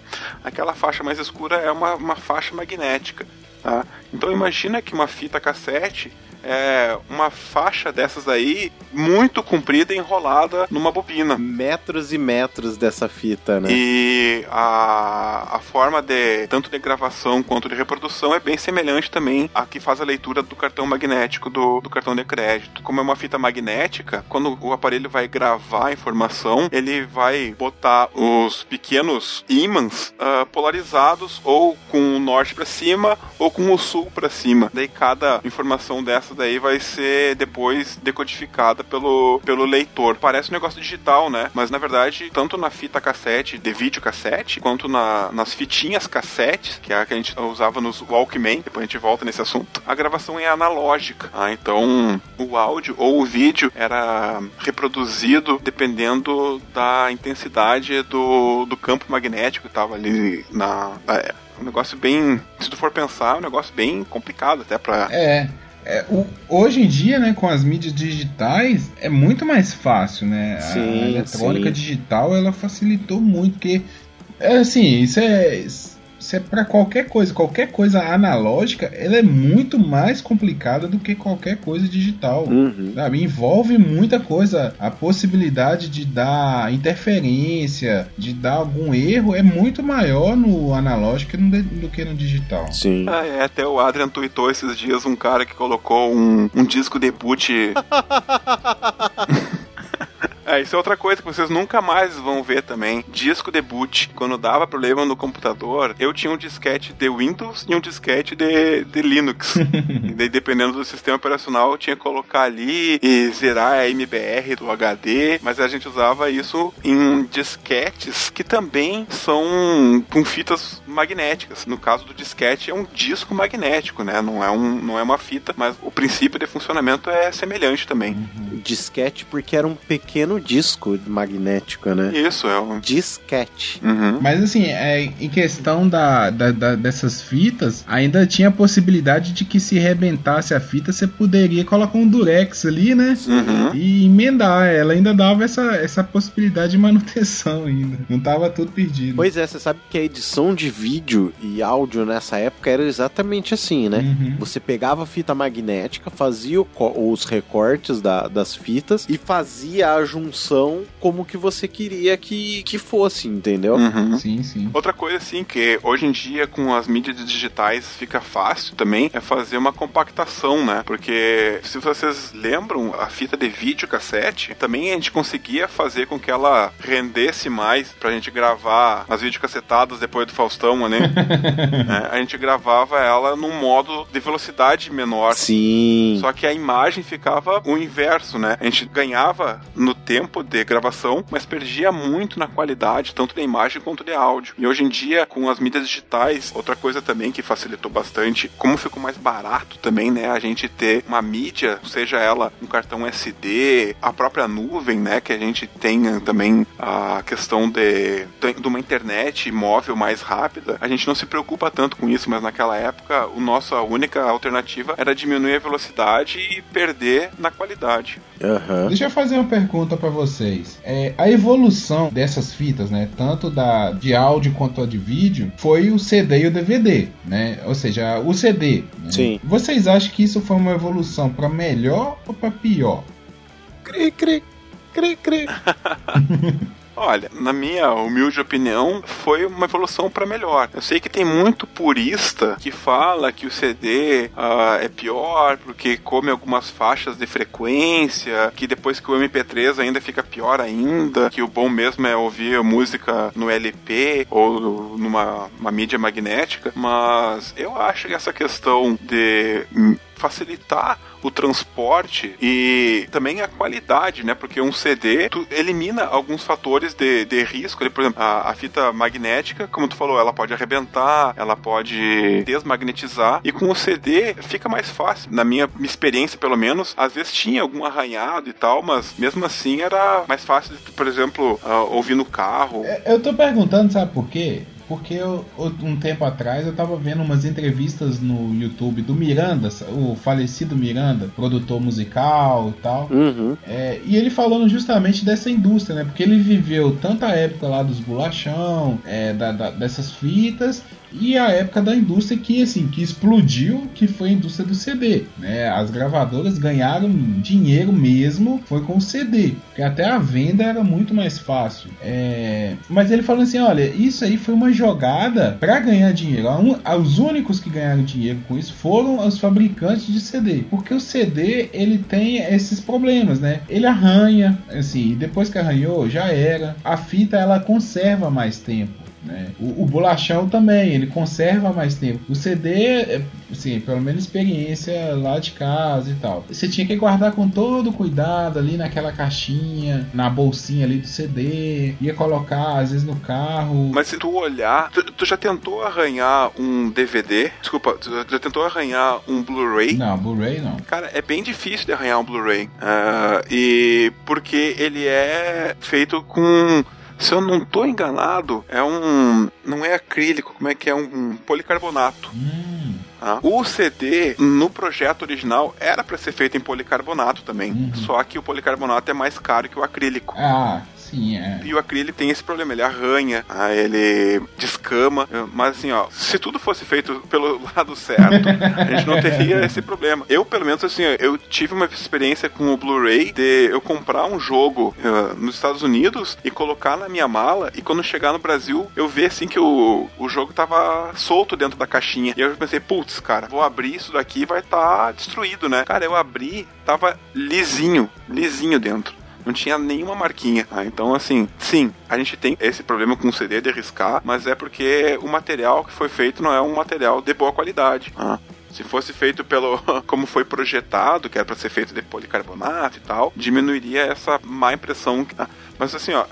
Aquela faixa mais escura é uma, uma faixa magnética. Tá? Então imagina que uma fita cassete é uma faixa dessas aí muito comprida e enrolada numa bobina. Metros e metros dessa fita, né? E a, a forma de tanto de gravação quanto de reprodução é bem semelhante também à que faz a leitura do cartão magnético do, do cartão de crédito. Como é uma fita magnética, quando o aparelho vai gravar a informação, ele vai botar os pequenos ímãs ah, polarizados ou com o norte para cima ou com o sul para cima. Daí cada informação dessa daí vai ser depois decodificada pelo, pelo leitor. Parece um negócio digital, né? Mas na verdade, tanto na fita cassete, de vídeo cassete, quanto na, nas fitinhas cassetes, que é a que a gente usava nos Walkman, depois a gente volta nesse assunto, a gravação é analógica. Ah, então o áudio ou o vídeo era reproduzido dependendo da intensidade do, do campo magnético que estava ali na. É um negócio bem. Se tu for pensar, é um negócio bem complicado até pra. É. é, o- hoje em dia, né, com as mídias digitais, é muito mais fácil, né? Sim, a eletrônica sim. digital, ela facilitou muito, porque, é assim, isso é, isso é para qualquer coisa. Qualquer coisa analógica, ela é muito mais complicada do que qualquer coisa digital. Uhum. Sabe, envolve muita coisa. A possibilidade de dar interferência, de dar algum erro, é muito maior no analógico do que no- digital. Sim. Ah, é, até o Adrian tweetou esses dias um cara que colocou um, um disco de É, isso é outra coisa que vocês nunca mais vão ver também. Disco de boot. Quando dava problema no computador, eu tinha um disquete de Windows e um disquete de, de Linux. e daí, dependendo do sistema operacional, eu tinha que colocar ali e zerar a MBR do HD. Mas a gente usava isso em disquetes que também são com fitas magnéticas. No caso do disquete, é um disco magnético, né? Não é, um, não é uma fita, mas o princípio de funcionamento é semelhante também. disquete porque era um pequeno disco magnético, né? Isso, é um. Disquete. Uhum. Mas assim, é, em questão da, da- da- dessas fitas, ainda tinha a possibilidade de que se rebentasse a fita, você poderia colocar um durex ali, né? Uhum. E emendar. Ela ainda dava essa, essa possibilidade de manutenção ainda. Não tava tudo perdido. Pois é, você sabe que a edição de vídeo e áudio nessa época era exatamente assim, né? Uhum. Você pegava a fita magnética, fazia o os recortes da- das fitas e fazia a junção como que você queria que, que fosse, entendeu? Uhum. Sim, sim. Outra coisa, assim, que hoje em dia com as mídias digitais fica fácil também é fazer uma compactação, né? Porque se vocês lembram, a fita de vídeo cassete, também a gente conseguia fazer com que ela rendesse mais pra gente gravar as videocassetadas depois do Faustão, né? É, a gente gravava ela num modo de velocidade menor. Sim. Só que a imagem ficava o inverso, né? A gente ganhava no tempo de gravação, mas perdia muito na qualidade, tanto da imagem quanto de áudio. E hoje em dia, com as mídias digitais, outra coisa também que facilitou bastante, como ficou mais barato também, né? A gente ter uma mídia, seja ela um cartão SD, a própria nuvem, né? Que a gente tenha também a questão de, de uma internet móvel mais rápida. A gente não se preocupa tanto com isso, mas naquela época, o nossa única alternativa era diminuir a velocidade e perder na qualidade. Aham. Deixa eu fazer uma pergunta pra vocês. É, a evolução dessas fitas, né, tanto da de áudio quanto a de vídeo, foi o CD e o DVD, né? Ou seja, o CD. né? Sim. Vocês acham que isso foi uma evolução pra melhor ou pra pior? Cri, cri, cri, cri. Olha, na minha humilde opinião, foi uma evolução para melhor. Eu sei que tem muito purista que fala que o CD ah, é pior porque come algumas faixas de frequência, que depois que o MP3 ainda fica pior ainda, que o bom mesmo é ouvir música no LP ou numa uma mídia magnética, mas eu acho que essa questão de hum, facilitar o transporte e também a qualidade, né? Porque um CD elimina alguns fatores de, de risco. Por exemplo, a, a fita magnética, como tu falou, ela pode arrebentar, ela pode desmagnetizar. E com o CD fica mais fácil. Na minha experiência, pelo menos, às vezes tinha algum arranhado e tal, mas mesmo assim era mais fácil, por exemplo, ah, ouvir no carro. É, Eu tô perguntando, sabe por quê? Porque eu, um tempo atrás eu tava vendo umas entrevistas no YouTube do Miranda, o falecido Miranda, produtor musical e tal. Uhum. É, e ele falando justamente dessa indústria, né? Porque ele viveu tanto a época lá dos bolachão, é, da- da- dessas fitas, e a época da indústria que assim que explodiu, que foi a indústria do CD. Né? As gravadoras ganharam dinheiro mesmo, foi com o CD, porque até a venda era muito mais fácil. É, Mas ele falou assim, olha, isso aí foi uma jogada para ganhar dinheiro. Os únicos que ganharam dinheiro com isso foram os fabricantes de CD, porque o CD ele tem esses problemas, né? Ele arranha, assim, depois que arranhou já era. A fita ela conserva mais tempo. Né? O, o bolachão também, ele conserva mais tempo. O CD, é, assim, pelo menos experiência lá de casa e tal. Você tinha que guardar com todo cuidado ali naquela caixinha, na bolsinha ali do CD, ia colocar às vezes no carro. Mas se tu olhar, tu, tu já tentou arranhar um DVD? Desculpa, tu já tentou arranhar um Blu-ray? Não, Blu-ray não. Cara, é bem difícil de arranhar um Blu-ray. Ah, e porque ele é feito com. Se eu não tô enganado, é um. Não é acrílico, como é que é? Um policarbonato. Hum, tá? O CD, no projeto original, era para ser feito em policarbonato também. Uhum. Só que o policarbonato é mais caro que o acrílico. ah, sim, é. E o acrílico tem esse problema, ele arranha, ah, ele descama, mas assim, ó, se tudo fosse feito pelo lado certo, a gente não teria esse problema. Eu, pelo menos, assim, eu tive uma experiência com o Blu-ray de eu comprar um jogo ah, nos Estados Unidos e colocar na minha mala, e quando chegar no Brasil, eu ver assim que o, o jogo tava solto dentro da caixinha. E eu pensei, putz, cara, vou abrir isso daqui vai estar tá destruído, né? Cara, eu abri, tava lisinho, lisinho dentro não tinha nenhuma marquinha. Ah, então, assim, sim, a gente tem esse problema com o CD de riscar, mas é porque o material que foi feito não é um material de boa qualidade. Ah. Se fosse feito pelo como foi projetado, que era para ser feito de policarbonato e tal, diminuiria essa má impressão. Ah, Mas assim, ó,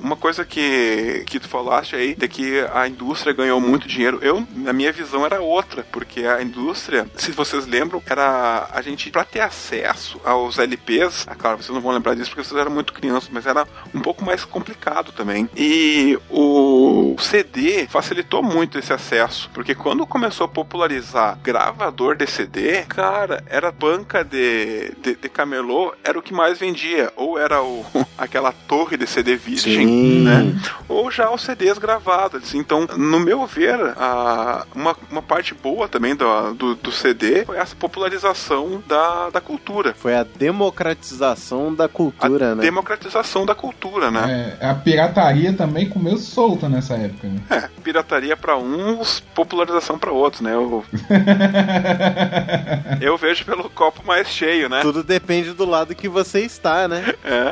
uma coisa que, que tu falaste aí de que a indústria ganhou muito dinheiro, eu, na minha visão, era outra, porque a indústria, se vocês lembram, era a gente, pra ter acesso aos LPs, ah, claro, vocês não vão lembrar disso porque vocês eram muito crianças, mas era um pouco mais complicado também. E o CD facilitou muito esse acesso, porque quando começou a popularizar gravador de CD, cara, era banca de, de, de camelô, era o que mais vendia, ou era o, aquela torre de CD virgem, Sim. né? Ou já os CDs gravados. Então, no meu ver, a, uma, uma parte boa também do, do, do CD foi essa popularização da, da cultura. Foi a democratização da cultura, a né? Democratização da cultura, né? É, a pirataria também comeu solta nessa época. Né? É, pirataria para uns, popularização para outros, né? Eu... Eu vejo pelo copo mais cheio, né? Tudo depende do lado que você está, né? É.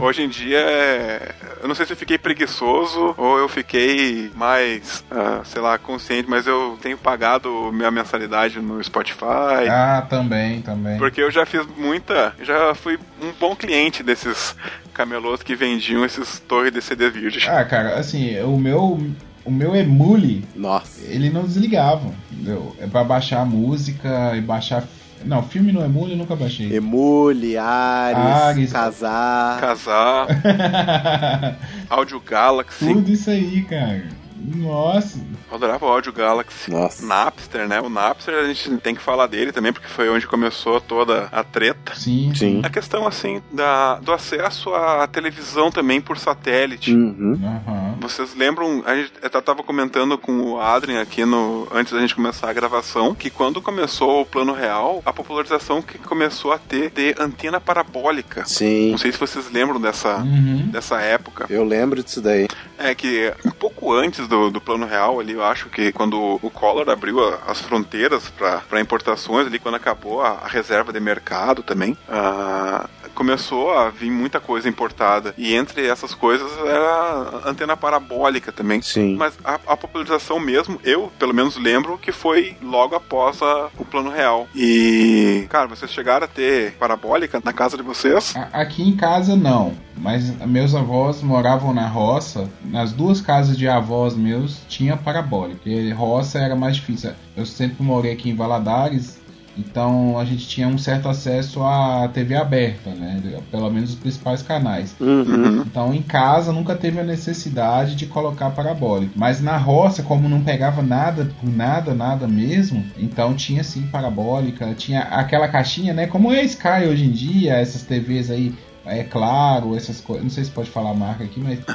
Hoje em dia, é... eu não sei se eu fiquei preguiçoso ou eu fiquei mais, uh, sei lá, consciente, mas eu tenho pagado minha mensalidade no Spotify. Ah, também, também. Porque eu já fiz muita, já fui um bom cliente desses camelôs que vendiam esses torres de CD virgem. Ah, cara, assim, o meu o meu Emule, Nossa. ele não desligava. Entendeu? É pra baixar música e baixar. Não, filme no Emule eu nunca baixei. Emule, Ares, Ares Casar. Casar. Audio Galaxy. Tudo isso aí, cara. Nossa. Eu adorava o Audio Galaxy. Nossa. Napster, né? O Napster a gente tem que falar dele também, porque foi onde começou toda a treta. Sim. Sim. A questão, assim, da, do acesso à televisão também por satélite. Uhum. Uhum. Vocês lembram? A gente eu tava comentando com o Adrien aqui no antes da gente começar a gravação que quando começou o plano real, a popularização que começou a ter de antena parabólica. Sim. Não sei se vocês lembram dessa, Uhum. dessa época. Eu lembro disso daí. É que um pouco antes do, do plano real ali, eu acho que quando o Collor abriu a- as fronteiras para importações ali, quando acabou a, a reserva de mercado também, ah, começou a vir muita coisa importada. E entre essas coisas era a antena parabólica também. Sim. Mas a, a popularização mesmo, eu pelo menos lembro que foi logo após a- o plano real. E, cara, vocês chegaram a ter parabólica na casa de vocês? A- Aqui em casa não, mas meus avós moravam na roça. Nas duas casas de avós meus tinha parabólica. Porque roça era mais difícil. Eu sempre morei aqui em Valadares, então a gente tinha um certo acesso à TV aberta, né? Pelo menos os principais canais. Uhum. Então em casa nunca teve a necessidade de colocar parabólica. Mas na roça, como não pegava nada por nada, nada mesmo, então tinha sim parabólica, tinha aquela caixinha, né? Como é a Sky hoje em dia, essas TVs aí, é claro, essas coisas. Não sei se pode falar a marca aqui, mas.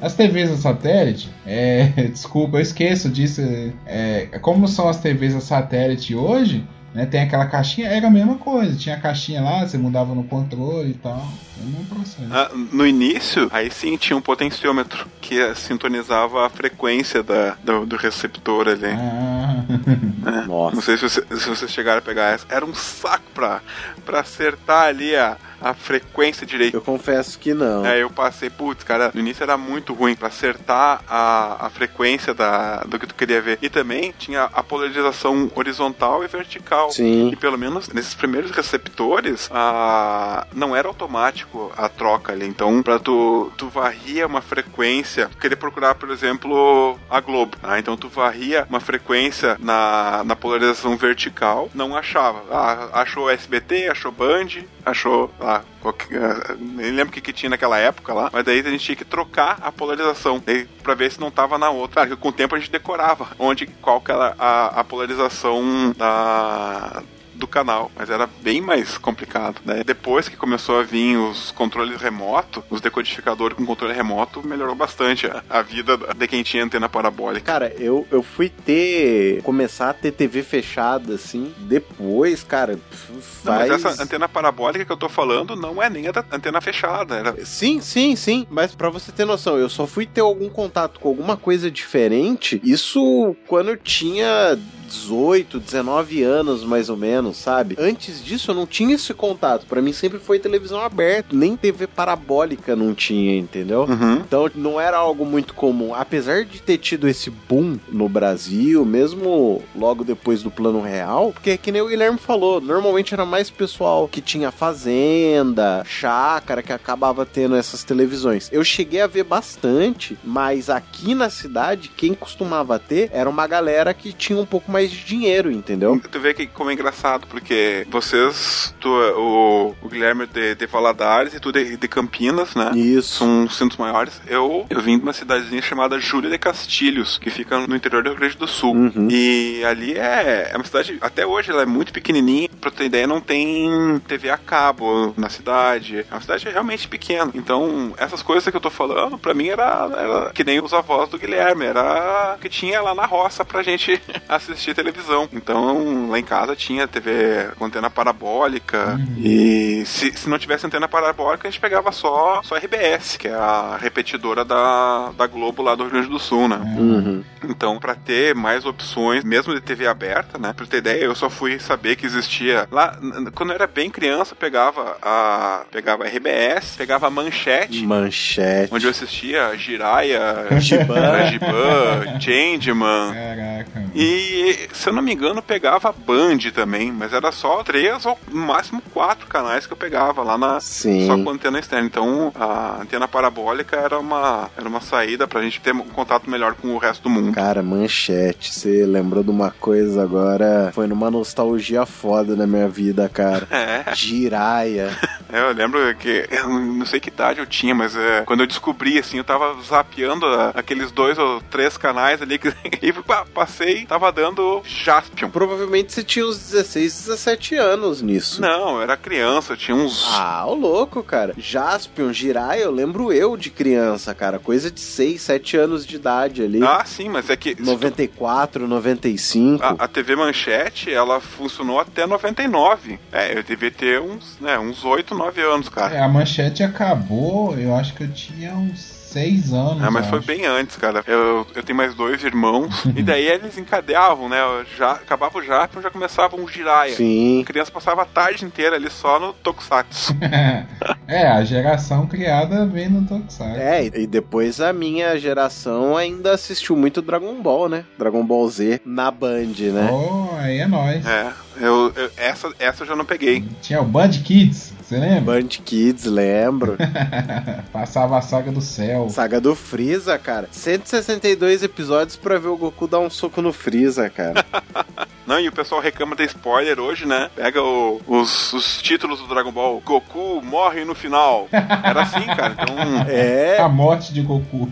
As TVs a satélite, é, desculpa, eu esqueço disso. É, como são as TVs a satélite hoje, né? Tem aquela caixinha, era a mesma coisa. Tinha a caixinha lá, você mudava no controle e tal. É o mesmo processo. Ah, no início, aí sim tinha um potenciômetro que sintonizava a frequência da, do, do receptor ali. Ah, né? Nossa. Não sei se, você, se vocês chegaram a pegar essa. Era um saco pra, pra acertar ali a, a frequência direito. Eu confesso que não. Aí eu passei, putz, cara, no início era muito ruim pra acertar a, a frequência da, do que tu queria ver. E também tinha a polarização horizontal e vertical. Sim. E pelo menos nesses primeiros receptores, a... não era automático a troca ali. Então, pra tu, tu varria uma frequência, querer procurar, por exemplo, a Globo. Ah, então tu varria uma frequência na, na polarização vertical, não achava. Ah, achou SBT, achou Band, achou lá. qualquer- Nem lembro o que, tinha naquela época lá, mas daí a gente tinha que trocar a polarização daí, pra ver se não tava na outra. Claro com o tempo a gente decorava onde qual que era a, a polarização da, do canal, mas era bem mais complicado, né? Depois que começou a vir os controles remoto, os decodificadores com controle remoto, melhorou bastante a, a vida de quem tinha antena parabólica. Cara, eu, eu fui ter. começar a ter TV fechada, assim, depois, cara. Não, Faz. mas essa antena parabólica que eu tô falando não é nem a antena fechada, era Sim, sim, sim. Mas pra você ter noção, eu só fui ter algum contato com alguma coisa diferente. Isso quando eu tinha 18, 19 anos mais ou menos, sabe? Antes disso eu não tinha esse contato. Para mim sempre foi televisão aberta, nem TV parabólica não tinha, entendeu? Uhum. Então não era algo muito comum. Apesar de ter tido esse boom no Brasil, mesmo logo depois do plano real, porque é que nem o Guilherme falou, normalmente era mais pessoal que tinha fazenda, chácara, que acabava tendo essas televisões. Eu cheguei a ver bastante, mas aqui na cidade, quem costumava ter era uma galera que tinha um pouco mais de dinheiro, entendeu? Tu vê que como é engraçado, porque vocês, tu, o, o Guilherme de, de Valadares e tu de, de Campinas, né? Isso. São centros maiores. Eu, eu vim de uma cidadezinha chamada Júlia de Castilhos, que fica no interior do Rio Grande do Sul. Uhum. E ali é, é uma cidade, até hoje ela é muito pequenininha. Pra ter ideia, não tem TV a cabo na cidade. É uma cidade realmente pequena. Então, essas coisas que eu tô falando, pra mim era, era que nem os avós do Guilherme. Era que tinha lá na roça pra gente assistir televisão. Então, lá em casa tinha TV com antena parabólica. E se, se não tivesse antena parabólica, a gente pegava só, só RBS, que é a repetidora da, da Globo lá do Rio Grande do Sul, né? Uhum. Então, pra ter mais opções, mesmo de TV aberta, né? Pra ter ideia, eu só fui saber que existia. Lá, quando eu era bem criança, pegava a. Pegava RBS, pegava a manchete. Manchete. Onde eu assistia Jiraya, Giban. Giban, Changeman. Caraca. E, se eu não me engano, pegava a Band também, mas era só três ou no máximo quatro canais que eu pegava lá na. Sim. Só com antena externa. Então, a antena parabólica era uma, era uma saída pra gente ter um contato melhor com o resto do mundo. Cara, manchete, você lembrou de uma coisa agora, foi numa nostalgia foda na minha vida, cara. É. Jiraya. É, eu lembro que, eu não sei que idade eu tinha, mas é, quando eu descobri, assim, eu tava zapeando a- aqueles dois ou três canais ali, que, e pá, passei, tava dando Jaspion. Provavelmente você tinha uns 16, 17 anos nisso. Não, eu era criança, eu tinha uns... Ah, ô louco, cara. Jaspion, Jiraya, eu lembro eu de criança, cara. Coisa de 6, 7 anos de idade ali. Ah, sim, mas é que... 94, 95. A, a TV Manchete, ela funcionou até 99. É, eu devia ter uns, né, uns 8, 9 anos, cara. É, a manchete acabou, eu acho que eu tinha uns seis anos. Ah, mas foi acho. bem antes, cara. Eu, eu tenho mais dois irmãos. e daí eles encadeavam, né? Já, acabava o Japão, já começava um Jiraya. Sim. A criança passava a tarde inteira ali só no Tokusatsu. é, a geração criada vem no Tokusatsu. É, e depois a minha geração ainda assistiu muito Dragon Ball, né? Dragon Ball Z na Band, né? Oh, aí é nóis. é, eu, eu- essa, essa eu já não peguei. Tinha o Band Kids, você lembra? Band Kids, lembro. Passava a saga do céu. Saga do Freeza, cara. 162 episódios pra ver o Goku dar um soco no Freeza, cara. Não, e o pessoal reclama de spoiler hoje, né? Pega o- os, os títulos do Dragon Ball. Goku morre no final. Era assim, cara. Então, É, A morte de Goku.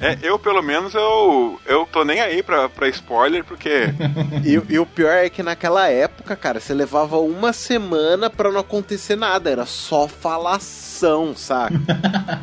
é, eu pelo menos eu, eu tô nem aí pra, pra spoiler, porque e, e o pior é que naquela época, cara, você levava uma semana pra não acontecer nada. Era só falação, saca?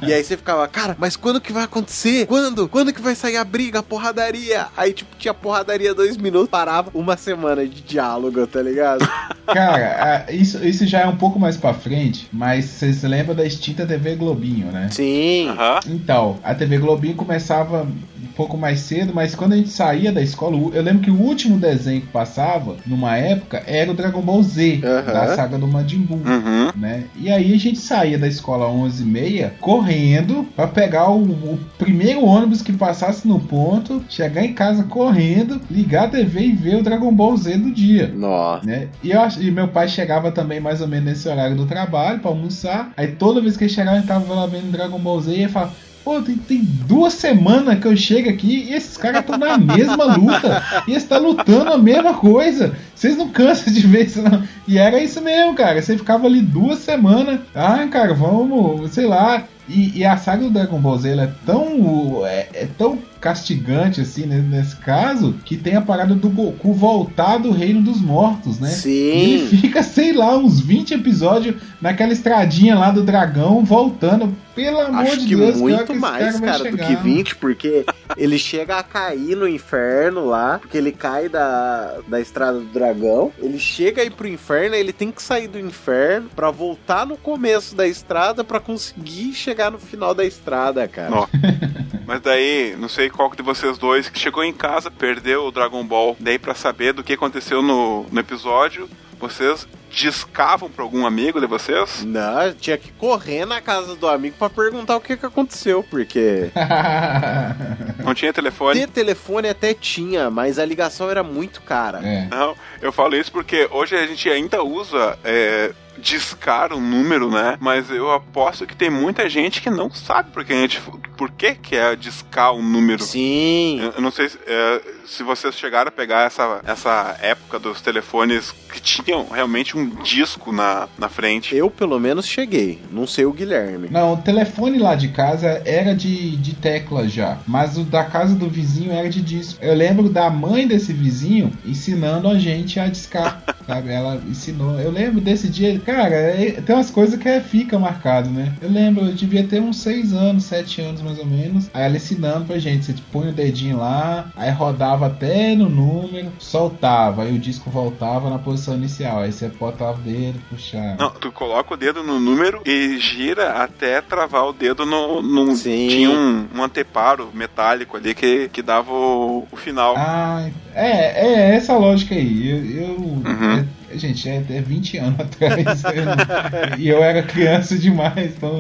e aí você ficava, cara, mas quando que vai acontecer? Quando? Quando que vai sair a briga, a porradaria? Aí, tipo, tinha porradaria dois minutos, parava uma semana de diálogo, tá ligado? Cara, a- isso, isso já é um pouco mais pra frente, mas vocês lembram da extinta TV Globinho, né? Sim. aham, Então, a TV Globinho começava um pouco mais cedo, mas quando a gente saía da escola, eu lembro que o último desenho que passava, numa época, era o Dragon Ball Z, Aham. da saga do Majin Buu. uhum. Né? E aí a gente saía da escola às 11h30 correndo pra pegar o, o primeiro ônibus que passasse no ponto, chegar em casa correndo, ligar a TV e ver o Dragon Ball Z do dia. Nossa. Né? E, eu, e meu pai chegava também mais ou menos nesse horário do trabalho pra almoçar. Aí toda vez que ele chegava, ele tava lá vendo Dragon Ball Z e ele falava. Pô, tem, tem duas semanas que eu chego aqui e esses caras estão na mesma luta. E eles estão lutando a mesma coisa. Vocês não cansam de ver isso, não. E era isso mesmo, cara. Você ficava ali duas semanas. Ah, cara, vamos, sei lá. E, e a saga do Dragon Ball Z ela é tão. É, é tão castigante, assim, né, nesse caso, que tem a parada do Goku voltar do reino dos mortos, né? Sim. E ele fica, sei lá, uns 20 episódios naquela estradinha lá do dragão, voltando. Pelo amor Acho de que Deus, muito que mais, vai cara, do que 20, porque ele chega a cair no inferno lá, porque ele cai da, da estrada do dragão, ele chega aí pro inferno, ele tem que sair do inferno pra voltar no começo da estrada pra conseguir chegar no final da estrada, cara. Mas daí, não sei qual de vocês dois que chegou em casa, perdeu o Dragon Ball. Daí para saber do que aconteceu no, no episódio, vocês discavam pra algum amigo de vocês? Não, tinha que correr na casa do amigo para perguntar o que, que aconteceu, porque. Não tinha telefone? Ter telefone até tinha, mas a ligação era muito cara. É. Não, eu falo isso porque hoje a gente ainda usa. É, discar um número, né? Mas eu aposto que tem muita gente que não sabe por que a gente, por que que é discar um número. Sim. Eu, eu não sei se, é, se vocês chegaram a pegar essa, essa época dos telefones que tinham realmente um disco na, na frente. Eu, pelo menos, cheguei. Não sei o Guilherme. Não, o telefone lá de casa era de, de tecla já, mas o da casa do vizinho era de disco. Eu lembro da mãe desse vizinho ensinando a gente a discar, sabe? Ela ensinou. Eu lembro desse dia, cara, é- tem umas coisas que é, fica marcado, né? Eu lembro, eu devia ter uns 6 anos, 7 anos mais ou menos. Aí ela ensinando pra gente, você põe o dedinho lá, aí rodava até no número, soltava, aí o disco voltava na posição inicial. Aí você botava o dedo, puxava. Não, tu coloca o dedo no número e gira até travar o dedo no. no Sim. Tinha um, um anteparo metálico ali que, que dava o, o final. Ah, é, é essa lógica aí. Eu, eu- Uhum. É- gente, é, é 20 anos atrás. eu- e eu era criança demais, então.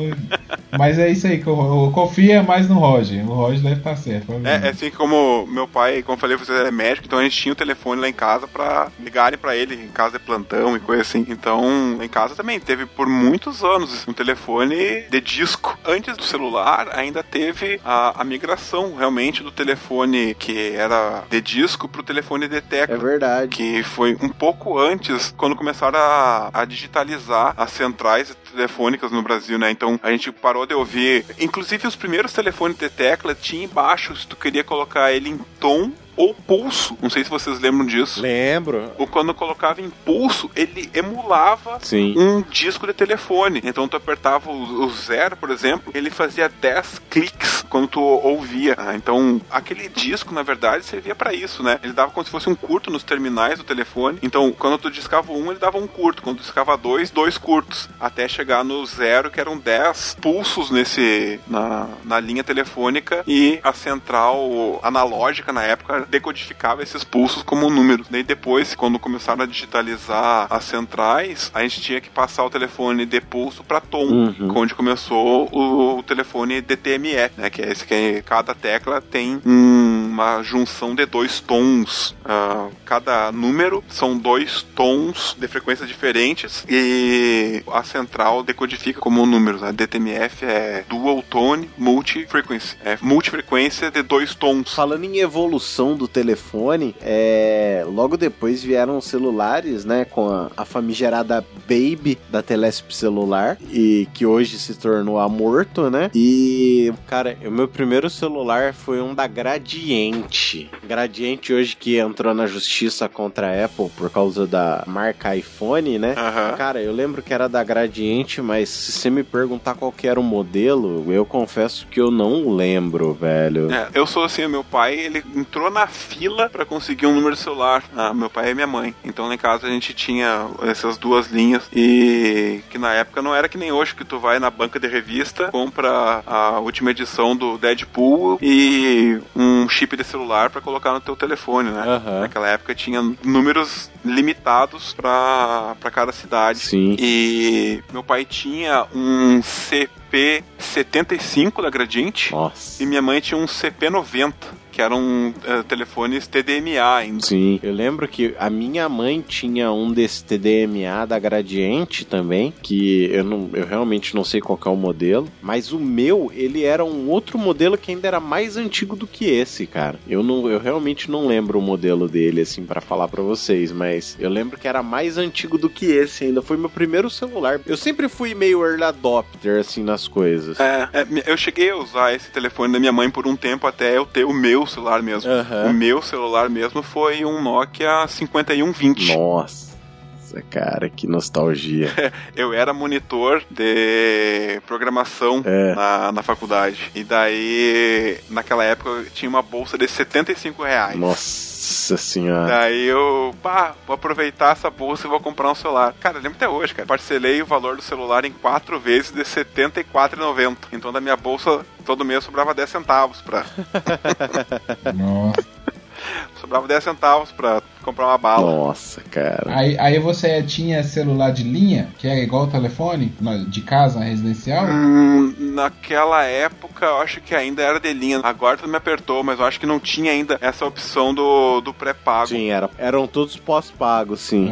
Mas é isso aí que eu, eu confio mais no Roger. O Roger deve estar certo. É, é assim como meu pai, como eu falei, você é médico, então a gente tinha o telefone lá em casa pra ligarem pra ele em casa de plantão e coisa assim. Então, em casa também teve por muitos anos um telefone de disco. Antes do celular, ainda teve a, a migração realmente do telefone que era de disco pro telefone de tecla. É verdade. que foi um pouco antes, quando começaram a, a digitalizar as centrais telefônicas no Brasil, né? Então a gente parou de ouvir. Inclusive os primeiros telefones de tecla tinha embaixo se tu queria colocar ele em tom ou pulso. Não sei se vocês lembram disso. Lembro. Ou quando colocava em pulso, ele emulava Sim. um disco de telefone. Então tu apertava o, o zero, por exemplo, ele fazia 10 cliques quando tu ouvia. Ah, então aquele disco, na verdade, servia pra isso, né? Ele dava como se fosse um curto nos terminais do telefone. Então quando tu discava um, ele dava um curto. Quando tu discava dois, dois curtos. Até chegar no zero, que eram 10 pulsos nesse na, na linha telefônica e a central analógica na época decodificava esses pulsos como números. Daí depois, quando começaram a digitalizar as centrais, a gente tinha que passar o telefone de pulso para tom, Uhum. onde começou o, o telefone DTME, né? Que é esse que é- cada tecla tem um- uma junção de dois tons. Ah, cada número são dois tons de frequências diferentes e a central decodifica como números. A DTMF é Dual Tone Multi-Frequency. É multifrequência de dois tons. Falando em evolução do telefone, é, logo depois vieram os celulares, né, com a, a famigerada Baby da Telesp celular e que hoje se tornou a Morto, né? E cara, o meu primeiro celular foi um da Gradiente. Gradiente hoje que entrou na justiça contra a Apple por causa da marca iPhone, né? Aham. Cara, eu lembro que era da Gradiente, mas se você me perguntar qual que era o modelo, eu confesso que eu não lembro, velho. É, eu sou assim, meu pai, ele entrou na fila pra conseguir um número de celular. Ah, meu pai e minha mãe. Então lá em casa a gente tinha essas duas linhas e que na época não era que nem hoje que tu vai na banca de revista, compra a última edição do Deadpool e um chip de celular pra colocar no teu telefone, né? Aham. Naquela época tinha números limitados pra pra cada cidade. Sim. E meu pai tinha um CP75 da Gradiente. Nossa. E minha mãe tinha um CP90, que eram eh, telefones TDMA ainda. Sim, eu lembro que a minha mãe tinha um desse TDMA da Gradiente também, que eu, não, eu realmente não sei qual é o modelo, mas o meu, ele era um outro modelo que ainda era mais antigo do que esse, cara. Eu, não, eu realmente não lembro o modelo dele, assim, pra falar pra vocês, mas eu lembro que era mais antigo do que esse ainda. Foi meu primeiro celular. Eu sempre fui meio early adopter, assim, nas coisas. É, é, eu cheguei a usar esse telefone da minha mãe por um tempo até eu ter o meu celular mesmo. Aham. O meu celular mesmo foi um Nokia 5120. Nossa. Nossa, cara, que nostalgia. eu era monitor de programação É. na, na faculdade. E daí, naquela época, eu tinha uma bolsa de 75 reais. Nossa senhora. Daí eu, pá, vou aproveitar essa bolsa e vou comprar um celular. Cara, eu lembro até hoje, cara. Parcelei o valor do celular em quatro vezes de R$ 74,90. Então da minha bolsa, todo mês sobrava 10 centavos pra. Nossa. Sobrava 10 centavos pra comprar uma bala. Nossa, cara. Aí, aí você tinha celular de linha, que era igual o telefone, de casa, residencial? Hum, naquela época eu acho que ainda era de linha. Agora tu me apertou, mas eu acho que não tinha ainda essa opção do, do pré-pago. Sim, era, eram todos pós-pagos, sim.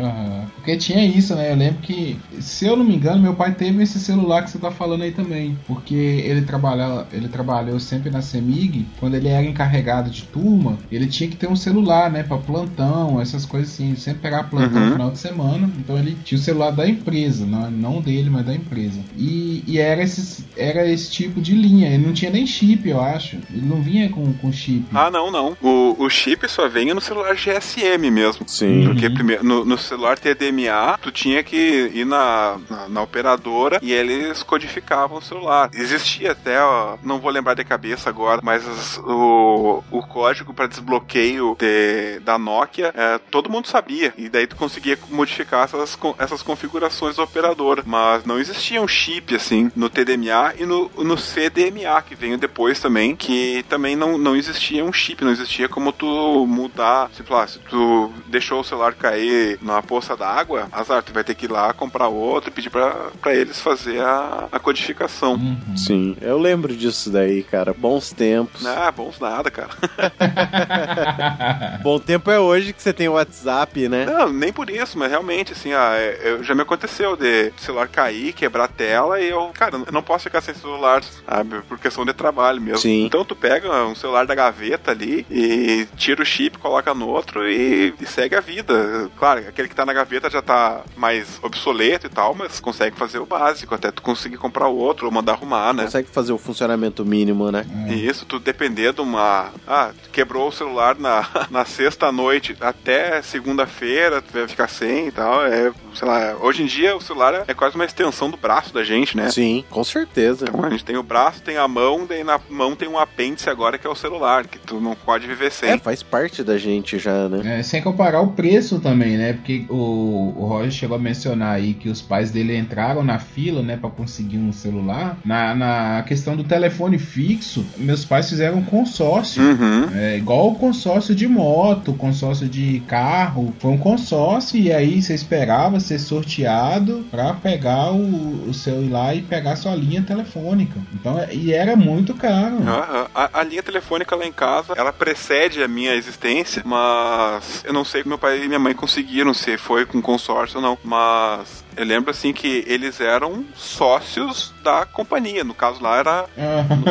Porque tinha isso, né? Eu lembro que, se eu não me engano, meu pai teve esse celular que você tá falando aí também. Porque ele trabalhava, ele trabalhou sempre na CEMIG, quando ele era encarregado de turma, ele tinha que ter um celular, né? Pra plantão, essas coisas assim. Ele sempre pegava plantão Uhum. no final de semana. Então ele tinha o celular da empresa, não, não dele, mas da empresa. E, e era, esse, era esse tipo de linha. Ele não tinha nem chip, eu acho. Ele não vinha com, com chip. Ah, não, não. O, o chip só vem no celular GSM mesmo. Sim. Porque Uhum. primeiro, no, no celular TDMA, tu tinha que ir na, na, na operadora e eles codificavam o celular. Existia até, ó, não vou lembrar de cabeça agora, mas as- o, o código para desbloqueio de- da Nokia, é, todo mundo sabia. E daí tu conseguia modificar essas, essas configurações da operadora. Mas não existia um chip assim no TDMA e no, no CDMA, que veio depois também, que também não, não existia um chip, não existia como tu mudar. Tipo lá, se tu deixou o celular cair na poça d'água, azar, tu vai ter que ir lá comprar outro e pedir pra, pra eles fazer a, a codificação. Uhum. Sim, eu lembro disso daí, cara. Bons tempos. Ah, bons nada, cara. Bom tempo é hoje que você tem o WhatsApp, né? Não, nem por isso, mas realmente, assim, ah, é- eu- já me aconteceu de celular cair, quebrar a tela e eu, cara, eu não posso ficar sem celular, sabe? Por questão de trabalho mesmo. Sim. Então tu pega um celular da gaveta ali e tira o chip, coloca no outro e, e segue a vida. Claro, aquele que tá na gaveta já tá mais obsoleto e tal, mas consegue fazer o básico, até tu conseguir comprar o outro ou mandar arrumar, né? Consegue fazer o funcionamento mínimo, né? E isso, tu depender de uma. Ah, quebrou o celular na, na sexta noite até segunda-feira, tu vai ficar sem e tal. É, sei lá, hoje em dia o celular é quase uma extensão do braço da gente, né? Sim, com certeza. Então a gente tem o braço, tem a mão, daí na mão tem um apêndice agora que é o celular, que tu não pode viver sem. É, faz parte da gente já, né? É, sem comparar o preço também, né? Porque o, o Roger chegou a mencionar aí que os pais dele entraram na fila, né, Pra conseguir um celular. Na, na questão do telefone fixo, meus pais fizeram um consórcio. Uhum. É igual o consórcio de moto, consórcio de carro. Foi um consórcio e aí você esperava ser sorteado pra pegar o, o lá e pegar sua linha telefônica. Então, é- e era muito caro. Aham. A, a linha telefônica lá em casa, ela precede a minha existência, mas eu não sei como meu pai e minha mãe conseguiram, se foi com consórcio ou não, mas eu lembro assim que eles eram sócios da companhia, no caso lá era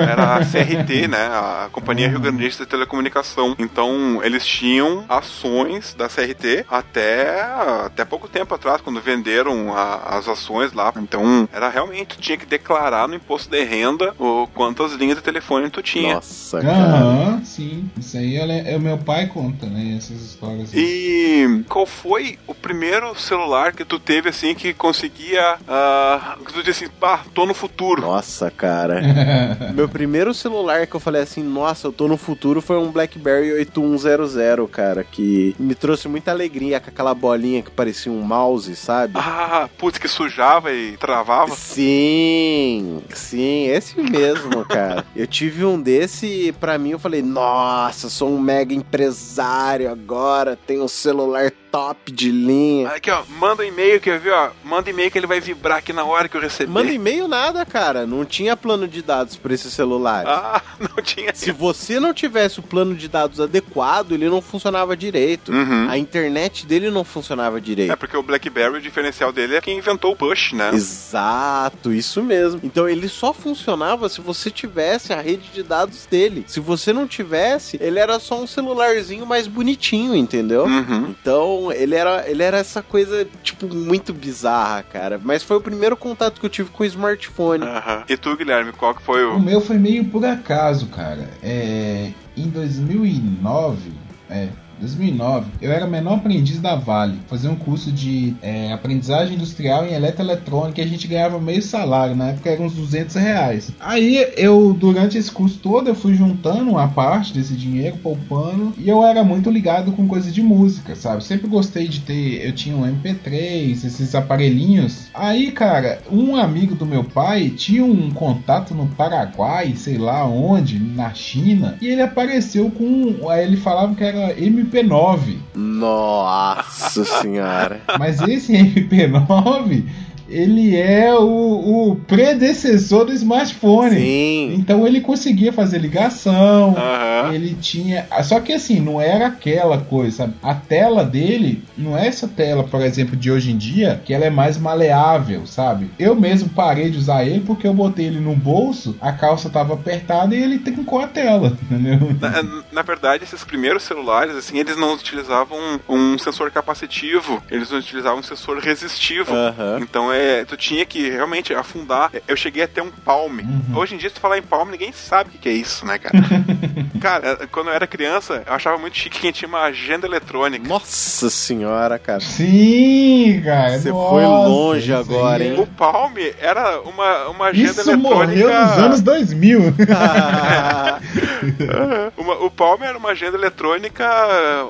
era a CRT, né? A Companhia Rio Grande de Telecomunicação. Então, eles tinham ações da CRT até, até pouco tempo atrás, quando venderam a- as ações lá. Então, era realmente, tu tinha que declarar no imposto de renda o quantas linhas de telefone tu tinha. Nossa, cara. Aham, sim. Isso aí é, é o meu pai conta, né? Essas histórias. E qual foi o primeiro celular que tu teve assim que conseguia. ah, que tu disse assim, pá, tô no futuro. Nossa, cara. Meu primeiro celular que eu falei assim, nossa, eu tô no futuro, foi um BlackBerry 8100, cara, que me trouxe muita alegria com aquela bolinha que parecia um mouse, sabe? Ah, putz, que sujava e travava. Sim, sim, esse mesmo, cara. Eu tive um desse e pra mim eu falei, nossa, sou um mega empresário agora, tenho um celular top de linha. Aqui, ó, manda um e-mail, quer ver, ó? Manda e-mail que ele vai vibrar aqui na hora que eu receber. Manda e-mail nada, cara. Não tinha plano de dados pra esse celular. Ah, não tinha. Se você não tivesse o plano de dados adequado, ele não funcionava direito. Uhum. A internet dele não funcionava É direito. porque o BlackBerry, o diferencial dele é quem inventou o push, né? Exato, isso mesmo. Então ele só funcionava se você tivesse a rede de dados dele. Se você não tivesse, ele era só um celularzinho mais bonitinho, entendeu? Uhum. Então, ele era, ele era essa coisa, tipo, muito bizarra, cara. Mas foi o primeiro contato que eu tive com o smartphone. E tu, Guilherme, qual que foi O o. meu foi meio por acaso, cara. É, em 2009, é, 2009. Eu era menor aprendiz da Vale. Fazia um curso de é, aprendizagem industrial em eletroeletrônica e a gente ganhava meio salário. Na época eram uns 200 reais. Aí eu, durante esse curso todo, eu fui juntando uma parte desse dinheiro, poupando. E eu era muito ligado com coisas de música, sabe? Sempre gostei de ter. Eu tinha um MP3, esses aparelhinhos. Aí, cara, um amigo do meu pai tinha um contato no Paraguai, sei lá onde, na China. E ele apareceu com. Aí ele falava que era MP9. Nossa senhora. Mas esse MP9 ele é o, o, predecessor do smartphone. Sim. Então ele conseguia fazer ligação. Uhum. Ele tinha. Só que assim, não era aquela coisa, sabe? A tela dele não é essa tela, por exemplo, de hoje em dia, que ela é mais maleável, sabe? Eu mesmo parei de usar ele porque eu botei ele no bolso, a calça tava apertada e ele trincou a tela, entendeu? Na, na verdade, esses primeiros celulares, assim, eles não utilizavam um, um sensor capacitivo, eles utilizavam um sensor resistivo. Uhum. Então é, tu tinha que realmente afundar. Eu cheguei até um palme. Uhum. Hoje em dia, se tu falar em palme, ninguém sabe o que, que é isso, né, cara? cara, quando eu era criança, eu achava muito chique quem tinha uma agenda eletrônica. Nossa senhora, cara. Sim, cara. Você nossa, foi longe isso agora, hein? O Palme era uma, uma agenda Isso eletrônica. morreu nos anos 2000. Uma- o Palme era uma agenda eletrônica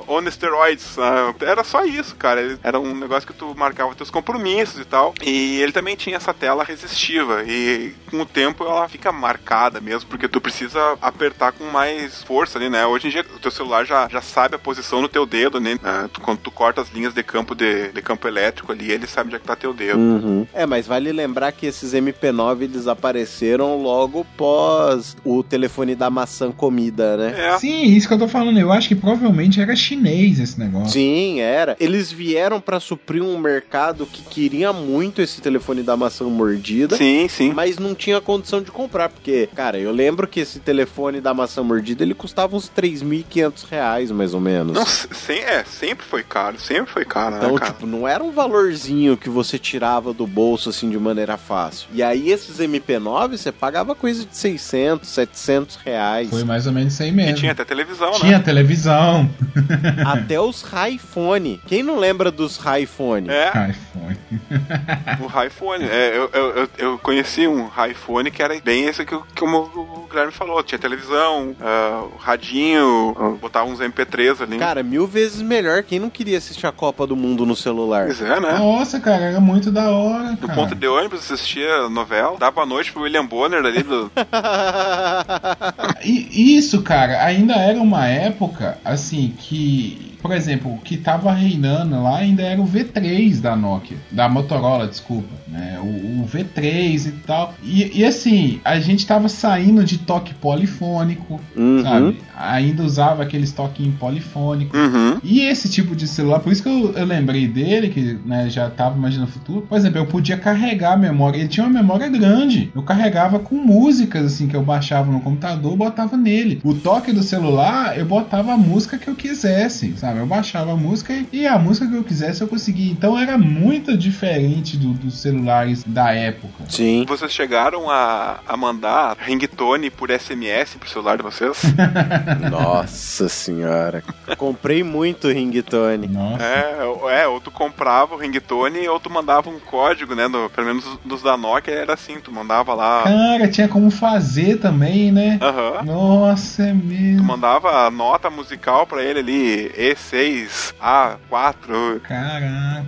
on steroids. ah, Era só isso, cara. Era um negócio que tu marcava teus compromissos e tal. E ele também tinha essa tela resistiva. E com o tempo ela fica marcada mesmo, porque tu precisa apertar com mais força ali, né? Hoje em dia o teu celular já, já sabe a posição no teu dedo, né? Ah, tu- quando tu corta as linhas de campo de, de campo elétrico ali, ele sabe onde é que tá teu dedo. Uhum. É, mas vale lembrar que esses MP9 eles apareceram logo pós o telefone da maçã comida, né? É. Sim, isso que eu tô falando. Eu acho que provavelmente era chinês esse negócio. Sim, era. Eles vieram pra suprir um mercado que queria muito esse telefone da maçã mordida. Sim, sim. Mas não tinha condição de comprar, porque, cara, eu lembro que esse telefone da maçã mordida ele custava uns 3.500 reais, mais ou menos. Não, se- sem, é, sempre foi caro, sempre foi caro, Então, né, cara? tipo, não era um valorzinho que você tirava do bolso assim de maneira fácil. E aí, esses MP9, você pagava coisa de 600, 700 reais. Foi mais ou menos isso aí E mesmo. tinha até televisão, Tinha né? televisão. Até os iPhone. Quem não lembra dos iPhone? É, iPhone. o iPhone. É, eu, eu, eu- conheci um iPhone que era bem esse que, o- que o, Guilherme falou. Tinha televisão, o radinho, ah, botava uns MP3 ali. Cara, mil vezes melhor. Quem não queria assistir a Copa do Mundo no celular? Pois é, né? Nossa, cara, era muito da hora, No cara. ponto de ônibus assistia novela, dava a noite pro William Bonner ali do. E isso, cara, ainda era uma época assim que, por exemplo, o que tava reinando lá ainda era o V3 da Nokia, da Motorola, desculpa, né? O, o V3 e tal. E, e, assim, a gente tava saindo de toque polifônico, Uhum. sabe? Ainda usava aqueles toquinhos polifônicos. Uhum. E esse tipo de celular, por isso que eu, eu lembrei dele, que né, já tava imaginando o futuro. Por exemplo, eu podia carregar a memória. Ele tinha uma memória grande. Eu carregava com músicas, assim, que eu baixava no computador, botava nele. O toque do celular, eu botava a música que eu quisesse, sabe? Eu baixava a música e, e a música que eu quisesse eu conseguia. Então era muito diferente do- dos celulares da época. Sim. Vocês chegaram a, a mandar ringtone por SMS pro celular de vocês? Nossa senhora. Comprei muito ringtone. Nossa. É, ou- é, ou tu comprava o ringtone ou tu mandava um código, né? No, pelo menos dos da Nokia era assim, tu mandava lá. Cara, tinha como fazer também, né? Aham. Nossa, é Tu mesmo. mandava a nota musical pra ele ali, E6, A4, Caraca.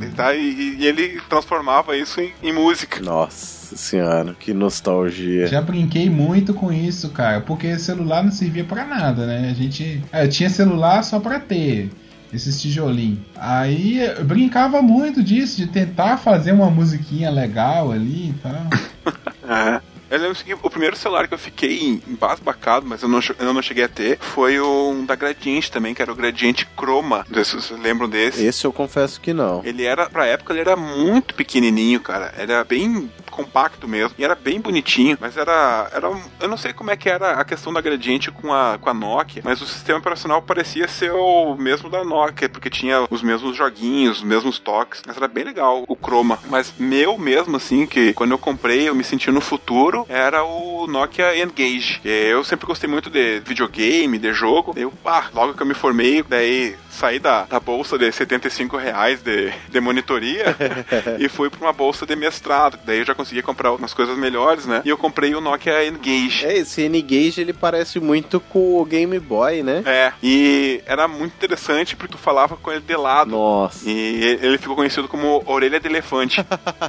e, tá, e, e ele transformava isso em, em música. Nossa senhora, que nostalgia. Já brinquei muito com isso, cara, porque celular não servia pra nada, né? A gente, é, eu tinha celular só pra ter esses tijolinhos. Aí eu brincava muito disso, de tentar fazer uma musiquinha legal ali e tal. Eu lembro que o primeiro celular que eu fiquei embasbacado, mas eu não, eu não cheguei a ter, foi um da Gradiente também, que era o Gradiente Chroma. Vocês lembram desse. Esse eu confesso que não. Ele era, pra época, ele era muito pequenininho, cara. Era bem compacto mesmo. E era bem bonitinho. Mas era, era. Eu não sei como é que era a questão da Gradiente com a, com a Nokia, mas o sistema operacional parecia ser o mesmo da Nokia, porque tinha os mesmos joguinhos, os mesmos toques. Mas era bem legal o Chroma. Mas meu mesmo, assim, que quando eu comprei, eu me senti no futuro, era o Nokia Engage. Eu sempre gostei muito de videogame, de jogo. Eu, ah, logo que eu me formei, daí saí da, da bolsa de 75 reais de, de monitoria e fui para uma bolsa de mestrado. Daí eu já consegui comprar umas coisas melhores, né? E eu comprei o Nokia Engage. É, esse Engage ele parece muito com o Game Boy, né? É, e era muito interessante porque tu falava com ele de lado. Nossa. E ele ficou conhecido como orelha de elefante.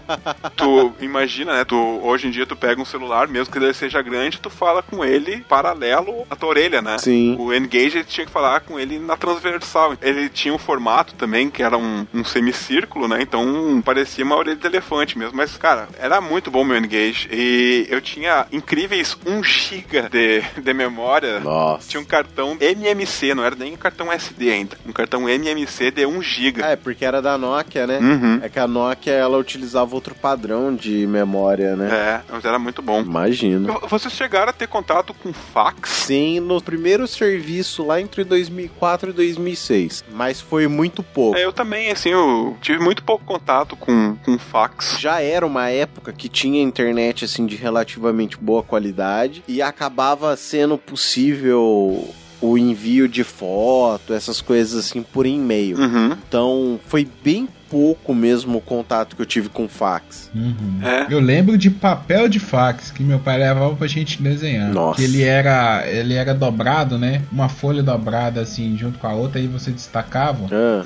tu imagina, né? Tu, hoje em dia tu pega um celular, mesmo que ele seja grande, tu fala com ele paralelo à tua orelha, né? Sim. O Engage ele tinha que falar com ele na transversal. Ele tinha um formato também, que era um, um semicírculo, né? Então parecia uma orelha de elefante mesmo. Mas, cara, era muito bom meu Engage. E eu tinha incríveis 1 GB de, de memória. Nossa. Tinha um cartão MMC, não era nem um cartão SD ainda. Um cartão MMC de 1 GB. É, porque era da Nokia, né? Uhum. É que a Nokia ela utilizava outro padrão de memória, né? É, mas era muito bom. Imagino. Vocês chegaram a ter contato com fax? Sim, no primeiro serviço lá entre 2004 e 2006, mas foi muito pouco. É, eu também, assim, eu tive muito pouco contato com, com fax. Já era uma época que tinha internet assim de relativamente boa qualidade e acabava sendo possível o envio de foto, essas coisas assim por e-mail. Uhum. Então foi bem pouco mesmo o contato que eu tive com fax. Uhum. É. Eu lembro de papel de fax que meu pai levava pra gente desenhar. Nossa. Que ele era, ele era dobrado, né? Uma folha dobrada assim, junto com a outra, e você destacava. Ah,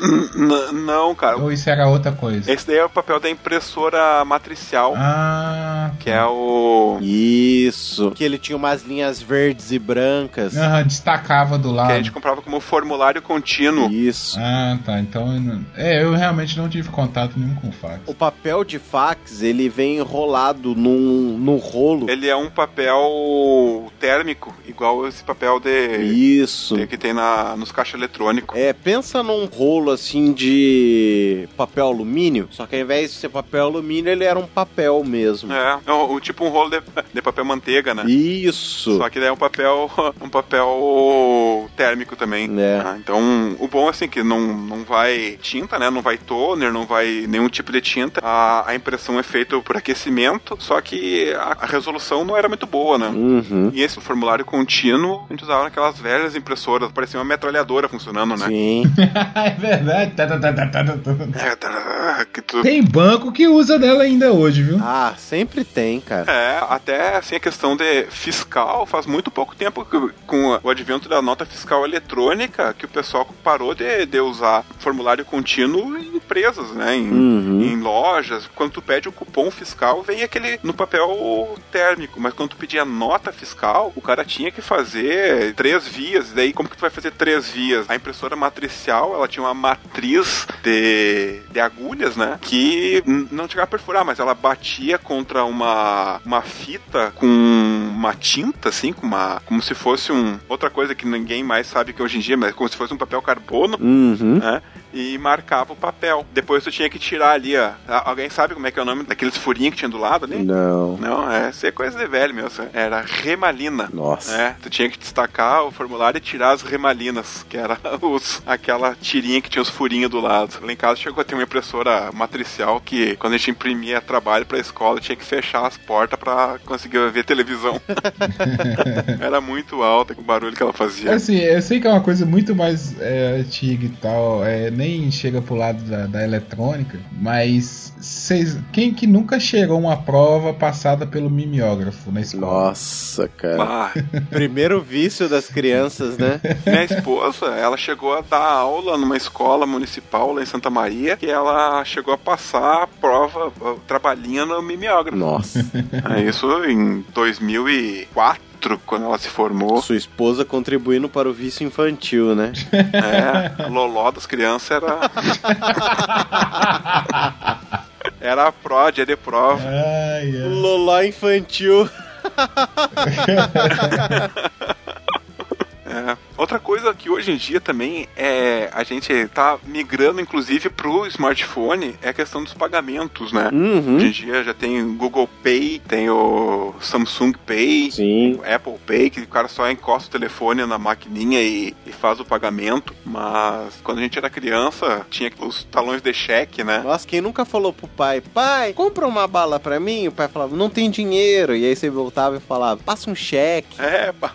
não, cara. Ou isso era outra coisa? Esse daí é o papel da impressora matricial, Ah. que é o. isso. Que ele tinha umas linhas verdes e brancas. Aham, destacava do Que lado. a gente comprava como formulário contínuo. Isso. Ah, tá. Então. É, eu realmente não tive contato nenhum com fax. O papel de fax, ele vem enrolado num, num rolo. Ele é um papel térmico, igual esse papel de. Isso. de- que tem na, nos caixas eletrônicos. É, pensa num rolo assim de papel alumínio, só que ao invés de ser papel alumínio, ele era um papel mesmo. É, é o, o tipo um rolo de, de papel manteiga, né? Isso. Só que daí é um papel, um papel térmico também. É. Ah, então, o bom é assim que não, não vai tinta, né? Não vai toner, não vai nenhum tipo de tinta. A, a impressão é feita por aquecimento, só que a, a resolução não era muito boa, né? Uhum. E esse formulário contínuo, a gente usava aquelas velhas impressoras, parecia uma metralhadora funcionando, né? Sim. é verdade. Tem banco que usa dela ainda hoje, viu? Ah, sempre tem, cara. É, até assim a questão de fiscal, faz muito pouco tempo que, com o advento da nota fiscal eletrônica que o pessoal parou de, de usar formulário contínuo em empresas, né? Em, Uhum. em lojas. Quando tu pede o cupom fiscal, vem aquele no papel térmico, mas quando tu pedia nota fiscal, o cara tinha que fazer três vias. Daí, como que tu vai fazer três vias? A impressora matricial, ela tinha uma matriz de, de agulhas, né? Que não chegava a perfurar, mas ela batia contra uma, uma fita com uma tinta, assim, com uma, como se fosse um outra coisa que ninguém mais sabe que hoje em dia, mas como se fosse um papel carbono Uhum. né? E marcava o papel. Depois tu tinha que tirar ali, ó. A- Alguém sabe como é que é o nome daqueles furinhos que tinha do lado ali? Não. Não, é, isso é coisa de velho mesmo. Era remalina. Nossa. É, tu tinha que destacar o formulário e tirar as remalinas, que era os, aquela tirinha que tinha os furinhos do lado. Lá em casa chegou a ter uma impressora matricial que, quando a gente imprimia trabalho pra escola, tinha que fechar as portas pra conseguir ver televisão. era muito alta o barulho que ela fazia. Assim, eu sei que é uma coisa muito mais é, antiga e tal, é, nem chega pro lado da, da eletrônica, mas vocês, quem que nunca chegou uma prova passada pelo mimeógrafo na escola? Nossa, cara. Ah, Primeiro vício das crianças, né? Minha esposa, ela chegou a dar aula numa escola municipal lá em Santa Maria e ela chegou a passar a prova, uh, trabalhinho no mimeógrafo. Nossa. É isso em 2004, quando ela se formou. Sua esposa contribuindo para o vício infantil, né? É, a loló das crianças era... Era a pró, dia de prova. Ai, ai. Loló infantil. É. Outra coisa que hoje em dia também é a gente tá migrando inclusive pro smartphone é a questão dos pagamentos, né? Uhum. Hoje em dia já tem o Google Pay, tem o Samsung Pay, Sim. o Apple Pay, que o cara só encosta o telefone na maquininha e, e faz o pagamento. Mas quando a gente era criança, tinha os talões de cheque, né? Nossa, quem nunca falou pro pai, pai, compra uma bala pra mim? O pai falava, não tem dinheiro. E aí você voltava e falava, passa um cheque. É, ba-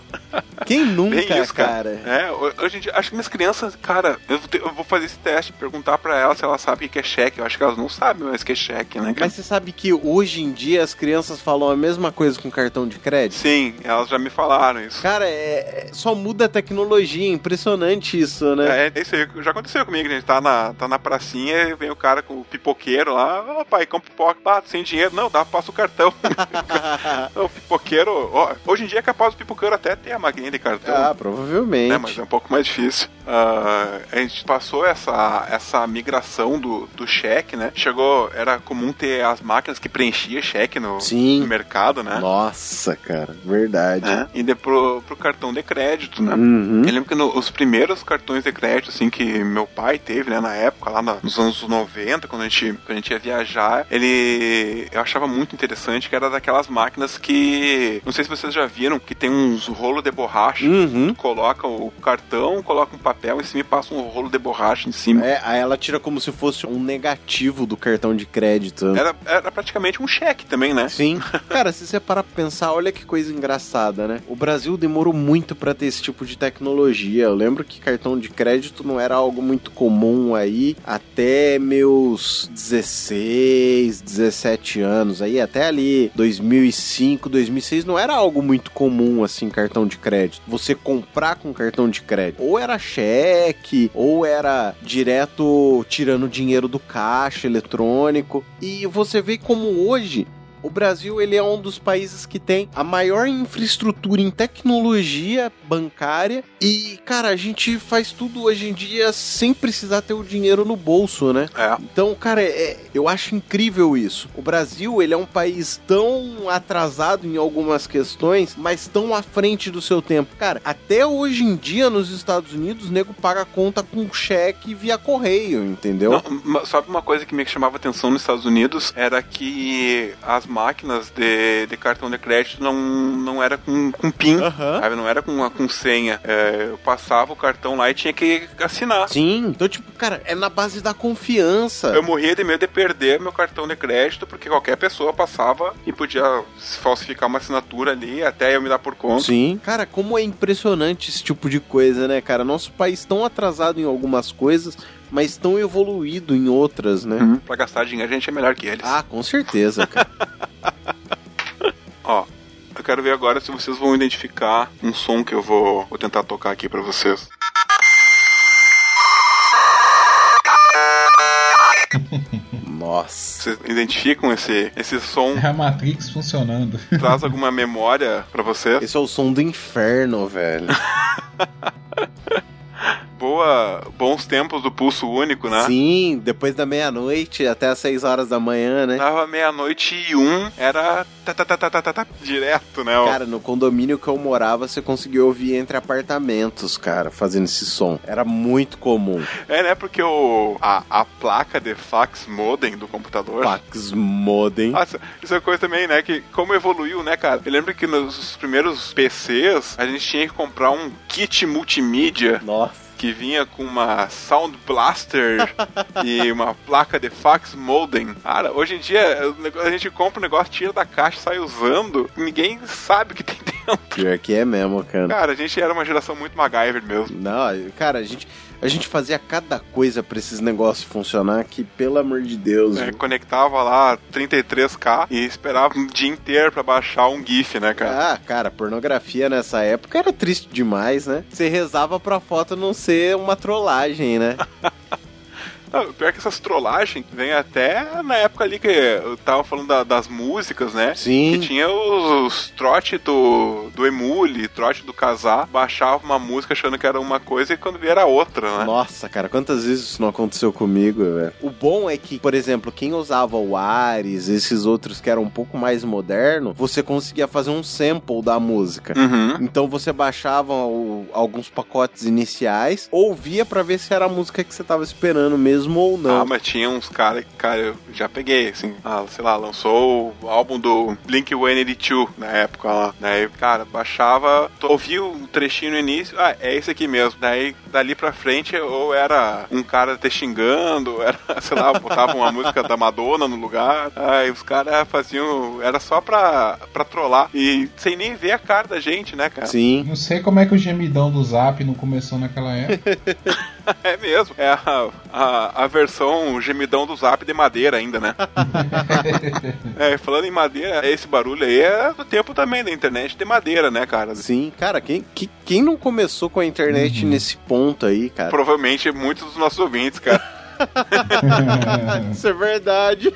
Quem nunca, isso, cara? cara. É, ho- hoje em dia, acho que minhas crianças, cara, eu vou, ter- eu vou fazer esse teste, perguntar pra elas se elas sabem o que é cheque. Eu acho que elas não sabem mais o que é cheque, né? cara? Mas você sabe que hoje em dia as crianças falam a mesma coisa com cartão de crédito? Sim, elas já me falaram isso. Cara, é, é- só muda a tecnologia, impressionante isso, né? É, é isso aí. Já aconteceu comigo, a gente tá na, tá na pracinha e vem o cara com o pipoqueiro lá, ó pai, compra pipoca, ah, sem dinheiro, não, dá, passa o cartão. o pipoqueiro, ó, hoje em dia é capaz do pipoqueiro até ter a maquininha de cartão. ah, provavelmente. né, mas é um pouco mais difícil. Ah, a gente passou essa, essa migração do, do cheque, né? Chegou, era comum ter as máquinas que preenchia cheque no, no mercado, né? Nossa, cara, verdade. É, E de, pro, pro cartão de crédito, né? Uhum. Eu lembro que no- os primeiros cartões de crédito, assim, que meu pai teve, né, na época, lá na- nos anos 90, quando a gente, quando a gente ia viajar, ele. Eu achava muito interessante que era daquelas máquinas que. Não sei se vocês já viram, que tem uns rolos de borracha. Uhum. Coloca o cartão, coloca um papel em cima e passa um rolo de borracha em cima. É, aí ela tira como se fosse um negativo do cartão de crédito. Era, era praticamente um cheque também, né? Sim. Cara, se você parar pra pensar, olha que coisa engraçada, né? O Brasil demorou muito pra ter esse tipo de tecnologia. Eu lembro que cartão de crédito não era algo muito comum aí até meus 16, 17 anos. Aí até ali 2005, 2006 não era algo muito comum assim cartão de crédito. Você comprar com cartão de crédito. Ou era cheque, ou era direto tirando dinheiro do caixa eletrônico. E você vê como hoje o Brasil ele é um dos países que tem a maior infraestrutura em tecnologia bancária e, cara, a gente faz tudo hoje em dia sem precisar ter o dinheiro no bolso, né? É. Então, cara, é- eu acho incrível isso. O Brasil, ele é um país tão atrasado em algumas questões, mas tão à frente do seu tempo. Cara, até hoje em dia nos Estados Unidos, o nego paga a conta com cheque via correio, entendeu? Não, sabe uma coisa que me chamava atenção nos Estados Unidos era que as máquinas de, de cartão de crédito não, não era com, com PIN, Aham. sabe? Não era com, com senha. É, eu passava o cartão lá e tinha que assinar. Sim, então, tipo, cara, é na base da confiança. Eu morria de medo de perder meu cartão de crédito, porque qualquer pessoa passava e podia falsificar uma assinatura ali até eu me dar por conta. Sim. Cara, como é impressionante esse tipo de coisa, né, cara? Nosso país tão atrasado em algumas coisas, mas tão evoluído em outras, né? Uhum. Pra gastar dinheiro, a gente é melhor que eles. Ah, com certeza, cara. Ó, eu quero ver agora se vocês vão identificar um som que eu vou, vou tentar tocar aqui pra vocês. Nossa. Vocês identificam esse, esse som? É a Matrix funcionando. Traz alguma memória pra vocês? Esse é o som do inferno, velho. Boa, bons tempos do pulso único, né? Sim, depois da meia-noite até as 6 horas da manhã, né? Dava meia-noite e um, era tá, tá, tá, tá, tá, tá, direto, né? Cara, no condomínio que eu morava, você conseguia ouvir entre apartamentos, cara, fazendo esse som. Era muito comum. É, né? Porque o, a, a placa de fax modem do computador. Fax modem. Nossa, isso é coisa também, né? Que como evoluiu, né, cara? Eu lembro que nos primeiros PCs a gente tinha que comprar um kit multimídia Nossa. Que vinha com uma Sound Blaster e uma placa de fax modem. Cara, hoje em dia a gente compra um negócio, tira da caixa, sai usando, ninguém sabe o que tem dentro. Pior que é mesmo, cara. Cara, a gente era uma geração muito MacGyver mesmo. Não, cara, a gente, a gente fazia cada coisa pra esses negócios funcionar que, pelo amor de Deus. É, conectava lá 33K e esperava um dia inteiro pra baixar um GIF, né, cara? Ah, cara, pornografia nessa época era triste demais, né? Você rezava pra foto não ser uma trollagem, né? Não, pior que essas trollagens vem até na época ali que eu tava falando da, das músicas, né? Sim. Que tinha os, os trote do, do Emule, trote do Casar, baixava uma música achando que era uma coisa e quando via era outra, né? Nossa, cara, quantas vezes isso não aconteceu comigo, velho? O bom é que, por exemplo, quem usava o Ares, esses outros que eram um pouco mais modernos, você conseguia fazer um sample da música. Uhum. Então você baixava o- alguns pacotes iniciais, ouvia pra ver se era a música que você tava esperando mesmo ou não. Ah, mas tinha uns caras que, cara, eu já peguei, assim, ah, sei lá, lançou o álbum do Blink-182 na época lá. Daí, cara, baixava, ouvia um trechinho no início, ah, é esse aqui mesmo. Daí, dali pra frente, ou era um cara te xingando, ou era, sei lá, botava uma música da Madonna no lugar. Aí os caras faziam, era só pra, pra trollar e sem nem ver a cara da gente, né, cara? Sim. Não sei como é que o gemidão do Zap não começou naquela época. É mesmo, é a, a, a versão gemidão do zap de madeira ainda, né? é, falando em madeira, esse barulho aí é do tempo também da internet de madeira, né, cara? Sim, cara, quem, que- quem não começou com a internet nesse ponto aí, cara? Provavelmente muitos dos nossos ouvintes, cara. Isso é verdade.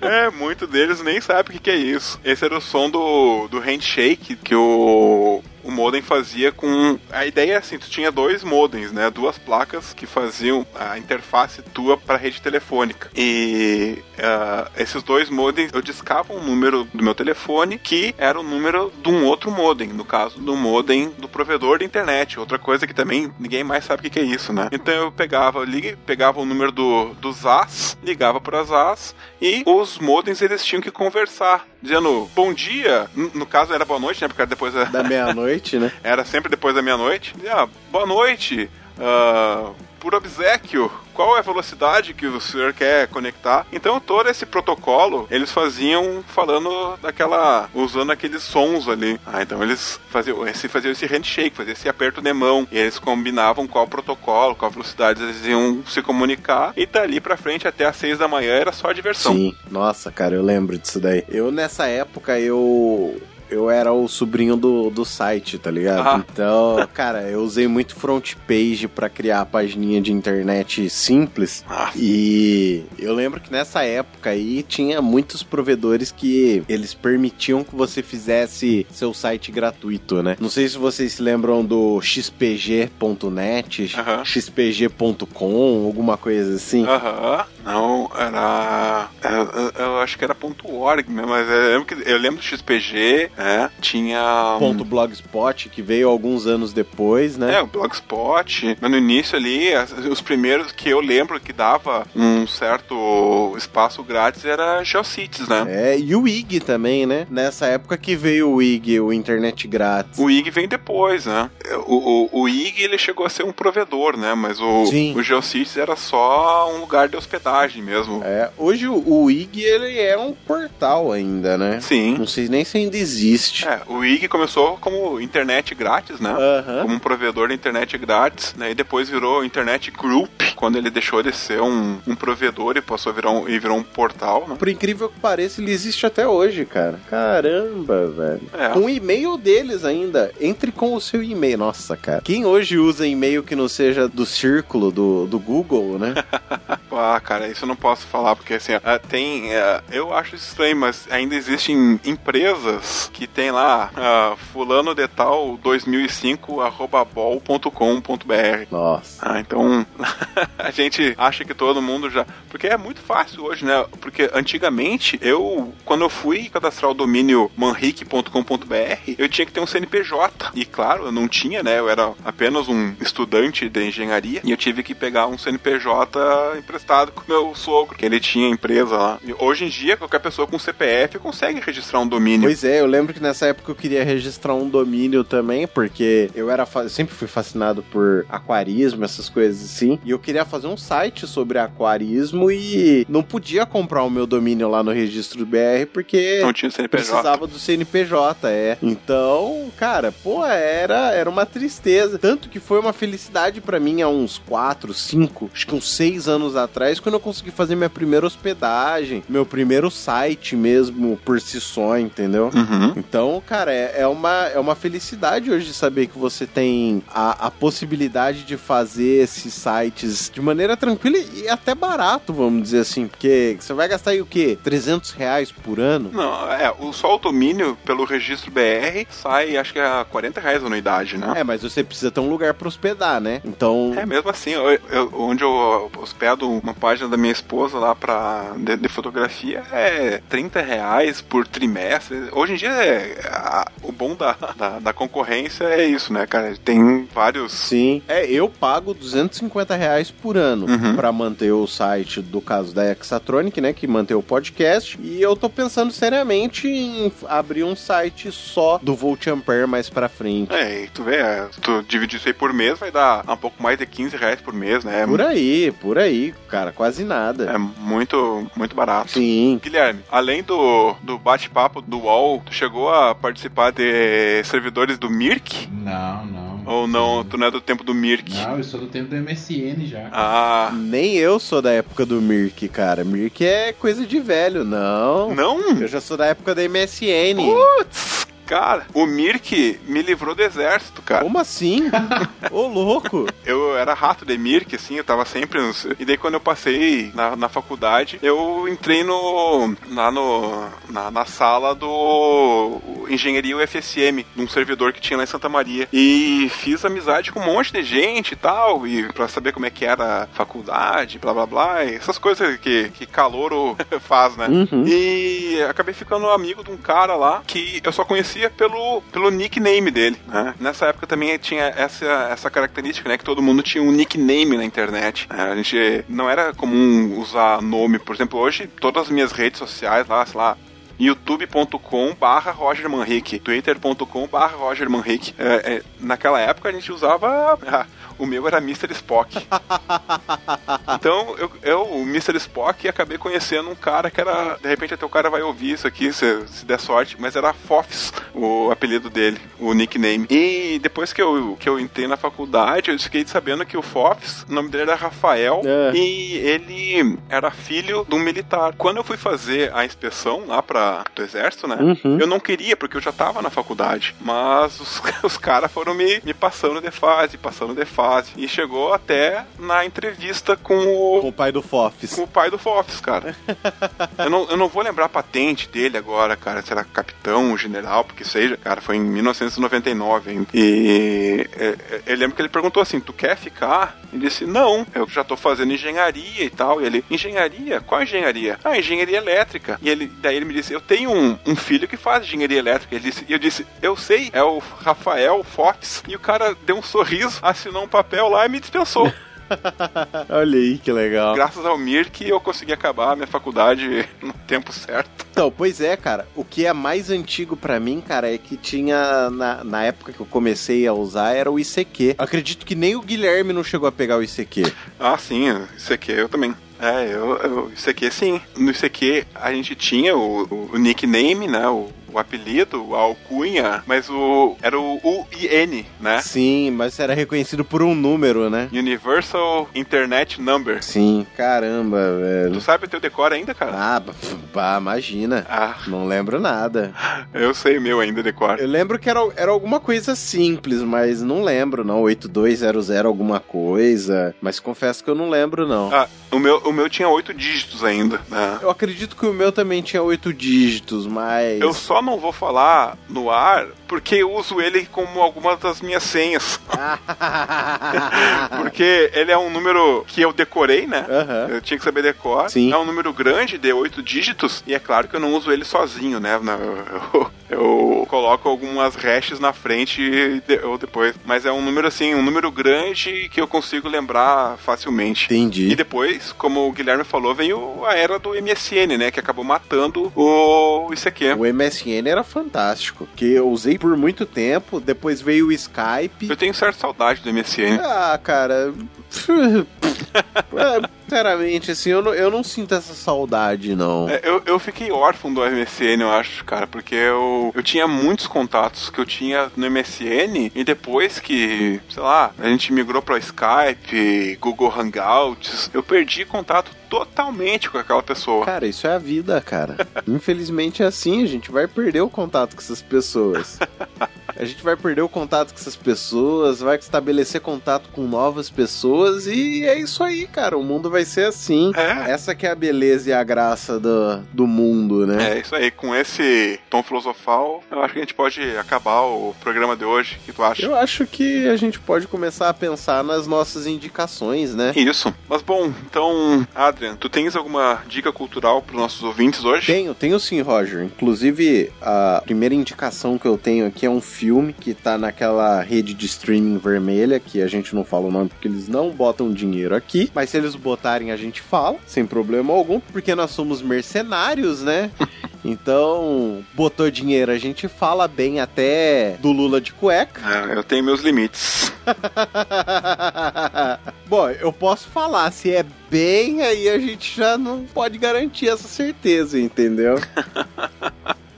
É, muitos deles nem sabem o que, que é isso. Esse era o som do, do handshake que o, o modem fazia com. A ideia é assim: tu tinha dois modems, né? Duas placas que faziam a interface tua para rede telefônica. E ah, esses dois modems eu discava um número do meu telefone que era o número de um outro modem, no caso do modem do provedor de internet. Outra coisa que também ninguém mais sabe o que, é isso, né? Então eu pegava, ligue, pegava o número do, do ZAS, ligava para ZAS e os modems eles tinham que conversar, dizendo bom dia. No, no caso era boa noite, né? Porque era depois da, Da meia-noite, né? era sempre depois da meia-noite. Dizia, Ah, boa noite. ah, por obsequio, qual é a velocidade que o senhor quer conectar? Então todo esse protocolo eles faziam falando daquela, usando aqueles sons ali. Ah, então eles faziam esse, faziam esse handshake, faziam esse aperto de mão. E eles combinavam qual protocolo, qual velocidade eles iam se comunicar. E dali pra frente até às seis da manhã era só diversão. Sim. Nossa, cara, eu lembro disso daí. Eu, nessa época, eu. Eu era o sobrinho do, do site, tá ligado? Ah. Então, cara, eu usei muito front page pra criar a pagininha de internet simples. Ah. E eu lembro que nessa época aí tinha muitos provedores que eles permitiam que você fizesse seu site gratuito, né? Não sei se vocês se lembram do xpg.net, Aham. xpg.com, alguma coisa assim. Aham, não, era. Eu, eu acho que era .org mesmo, mas eu lembro, que, eu lembro do XPG, é, tinha. Ponto .blogspot, que veio alguns anos depois, né? É, o Blogspot, mas no início ali, os primeiros que eu lembro que dava um certo espaço grátis era Geocities, né? É, e o IG também, né? Nessa época que veio o IG, o internet grátis. O IG vem depois, né? O, o, o IG ele chegou a ser um provedor, né? Mas o, Sim. o Geocities era só um lugar de hospedagem mesmo. É, hoje o, o IG ele é um portal ainda, né? Sim. Não sei nem se ainda existe. É, o IG começou como internet grátis, né? Como um provedor de internet grátis, né? E depois virou Internet Group, quando ele deixou de ser um, um provedor e passou a virar um, e virou um portal, né? Por incrível que pareça, ele existe até hoje, cara. Caramba, velho. É. O e-mail deles ainda. Entre com o seu e-mail. Nossa, cara. Quem hoje usa e-mail que não seja do círculo do, do Google, né? Ah, cara, isso eu não posso falar, porque assim, ah, tem. ah, eu acho estranho, mas ainda existem empresas que tem lá ah, fulano de tal 2005 arroba bol.com.br. Nossa. Ah, então a gente acha que todo mundo já. Porque é muito fácil hoje, né? Porque antigamente eu, quando eu fui cadastrar o domínio manrique.com.br, eu tinha que ter um CNPJ. E claro, eu não tinha, né? Eu era apenas um estudante de engenharia e eu tive que pegar um CNPJ emprestado com meu sogro, que ele tinha empresa lá. E hoje em dia, qualquer pessoa com CPF consegue registrar um domínio. Pois é, eu lembro que nessa época eu queria registrar um domínio também, porque eu era eu sempre fui fascinado por aquarismo, essas coisas assim, e eu queria fazer um site sobre aquarismo e não podia comprar o meu domínio lá no registro do BR porque Não tinha CNPJ. precisava do CNPJ, é. Então, cara, pô, era, era uma tristeza. Tanto que foi uma felicidade pra mim há uns 4, 5, acho que uns 6 anos atrás atrás, quando eu consegui fazer minha primeira hospedagem, meu primeiro site mesmo por si só, entendeu? Uhum. Então, cara, é, é uma, é uma felicidade hoje saber que você tem a, a possibilidade de fazer esses sites de maneira tranquila e até barato, vamos dizer assim, porque você vai gastar aí o quê? 300 reais por ano? Não, é, o, só o domínio pelo registro BR sai, acho que é a 40 reais a anuidade, né? É, mas você precisa ter um lugar pra hospedar, né? Então. É, mesmo assim, eu- eu- onde eu hospedo uma página da minha esposa lá pra, de, de fotografia é 30 reais por trimestre. Hoje em dia, é, a- o bom da, da, da concorrência é isso, né, cara? Tem vários. Sim. É, eu pago 250 reais por ano Uhum. pra manter o site do caso da Exatronic, né? Que mantém o podcast. E eu tô pensando seriamente em abrir um site só do Volt Ampere mais pra frente. É, e tu vê, é, se tu dividir isso aí por mês, vai dar um pouco mais de 15 reais por mês, né? Por aí, por aí, cara, quase nada. É muito, muito barato. Sim. Guilherme, além do, do bate-papo do UOL, tu chegou a participar de servidores do Mirk? Não, não. Ou não, tu não é do tempo do Mirk? Não, eu sou do tempo do MSN já. Ah, Nem eu sou da época do Mirk, cara. Mirk é coisa de velho, não. não? Eu já sou da época da MSN. Putz, cara, o Mirk me livrou do exército, cara. Como assim? Ô, louco. Eu era rato de Mirk, assim, eu tava sempre nos... E daí quando eu passei na, na faculdade, eu entrei no... lá no... na, na sala do Engenharia UFSM, num servidor que tinha lá em Santa Maria. E fiz amizade com um monte de gente e tal, e pra saber como é que era a faculdade, blá blá blá, e essas coisas que, que calouro faz, né? Uhum. E acabei ficando amigo de um cara lá que eu só conhecia pelo, pelo nickname dele, né? Nessa época também tinha essa, essa característica, né? Que todo mundo tinha um nickname na internet. né? A gente não era comum usar nome. Por exemplo, hoje todas as minhas redes sociais lá, sei lá, youtube.com barra Roger Manrique, twitter.com barra Roger Manrique. É, é, naquela época a gente usava... o meu era Mr. Spock. Então, eu, eu, o Mr. Spock, acabei conhecendo um cara que era. De repente, até o cara vai ouvir isso aqui, se, se der sorte, mas era Fofs, o apelido dele, o nickname. E depois que eu, que eu entrei na faculdade, eu fiquei sabendo que o Fofs, o nome dele era Rafael, É. e ele era filho de um militar. Quando eu fui fazer a inspeção lá pra, do exército, né? Uhum. Eu não queria, porque eu já tava na faculdade. Mas os, os caras foram me, me passando de fase, passando de fase. E chegou até na entrevista com o, Com o pai do Fofs. com o pai do Fofs, cara. eu, não, eu não vou lembrar a patente dele agora, cara. Se era capitão, general, porque seja, cara. Foi em 1999 ainda. E é, é, eu lembro que ele perguntou assim: Tu quer ficar? Ele disse: Não, eu já tô fazendo engenharia e tal. E ele: Engenharia? Qual engenharia? Ah, engenharia elétrica. E ele, daí ele me disse: Eu tenho um, um filho que faz engenharia elétrica. Ele disse, e eu disse: Eu sei, é o Rafael Fox. E o cara deu um sorriso, assinou um papel lá e me dispensou. Olha aí que legal. Graças ao Mir que eu consegui acabar a minha faculdade no tempo certo. Então, pois é, cara. O que é mais antigo pra mim, cara, é que tinha na, na época que eu comecei a usar era o ICQ. Acredito que nem o Guilherme não chegou a pegar o ICQ. Ah, sim, aqui eu também. É, eu, eu, isso aqui sim. No ICQ a gente tinha o, o, o nickname, né? O, o apelido, a alcunha, mas o era o UIN, né? Sim, mas era reconhecido por um número, né? Universal Internet Number. Sim, caramba, velho. Tu sabe o teu decora ainda, cara? Ah, bah, imagina. Ah, Não lembro nada. eu sei o meu ainda decora. Eu lembro que era, era alguma coisa simples, mas não lembro, não. 8200 alguma coisa. Mas confesso que eu não lembro, não. Ah, o meu, o meu tinha oito dígitos ainda, né? Eu acredito que o meu também tinha oito dígitos, mas. Eu só não vou falar no ar porque eu uso ele como algumas das minhas senhas. Porque ele é um número que eu decorei, né? Aham. Eu tinha que saber decor. Sim. É um número grande de oito dígitos. E é claro que eu não uso ele sozinho, né? Não, Eu, eu coloco algumas hashes na frente e de- ou depois. Mas é um número assim, um número grande que eu consigo lembrar facilmente. E Entendi. depois, como o Guilherme falou, veio a era do MSN, né? Que acabou matando o ICQ. O MSN era fantástico, que eu usei por muito tempo, depois veio o Skype. Eu tenho certa saudade do MSN. Ah, cara. Sinceramente, assim, eu não, eu não sinto essa saudade, não. É, eu, eu fiquei órfão do MSN, eu acho, cara, porque eu, eu tinha muitos contatos que eu tinha no MSN e depois que, sei lá, a gente migrou pra Skype, Google Hangouts, eu perdi contato totalmente com aquela pessoa. Cara, isso é a vida, cara. Infelizmente é assim, a gente vai perder o contato com essas pessoas. A gente vai perder o contato com essas pessoas, vai estabelecer contato com novas pessoas e é isso aí, cara. O mundo vai ser assim. É. Essa que é a beleza e a graça do, do mundo, né? É isso aí, com esse tom filosofal, eu acho que a gente pode acabar o programa de hoje. O que tu acha? Eu acho que a gente pode começar a pensar nas nossas indicações, né? Isso. Mas bom, então, Adrian, tu tens alguma dica cultural para os nossos ouvintes hoje? Tenho, tenho sim, Roger. Inclusive, a primeira indicação que eu tenho aqui é um filme que tá naquela rede de streaming vermelha, que a gente não fala o nome porque eles não botam dinheiro aqui, mas se eles botarem a gente fala, sem problema algum, porque nós somos mercenários, né? Então, botou dinheiro, a gente fala bem até do Lula de cueca. É, eu tenho meus limites. Bom, eu posso falar, se é bem, aí a gente já não pode garantir essa certeza, entendeu?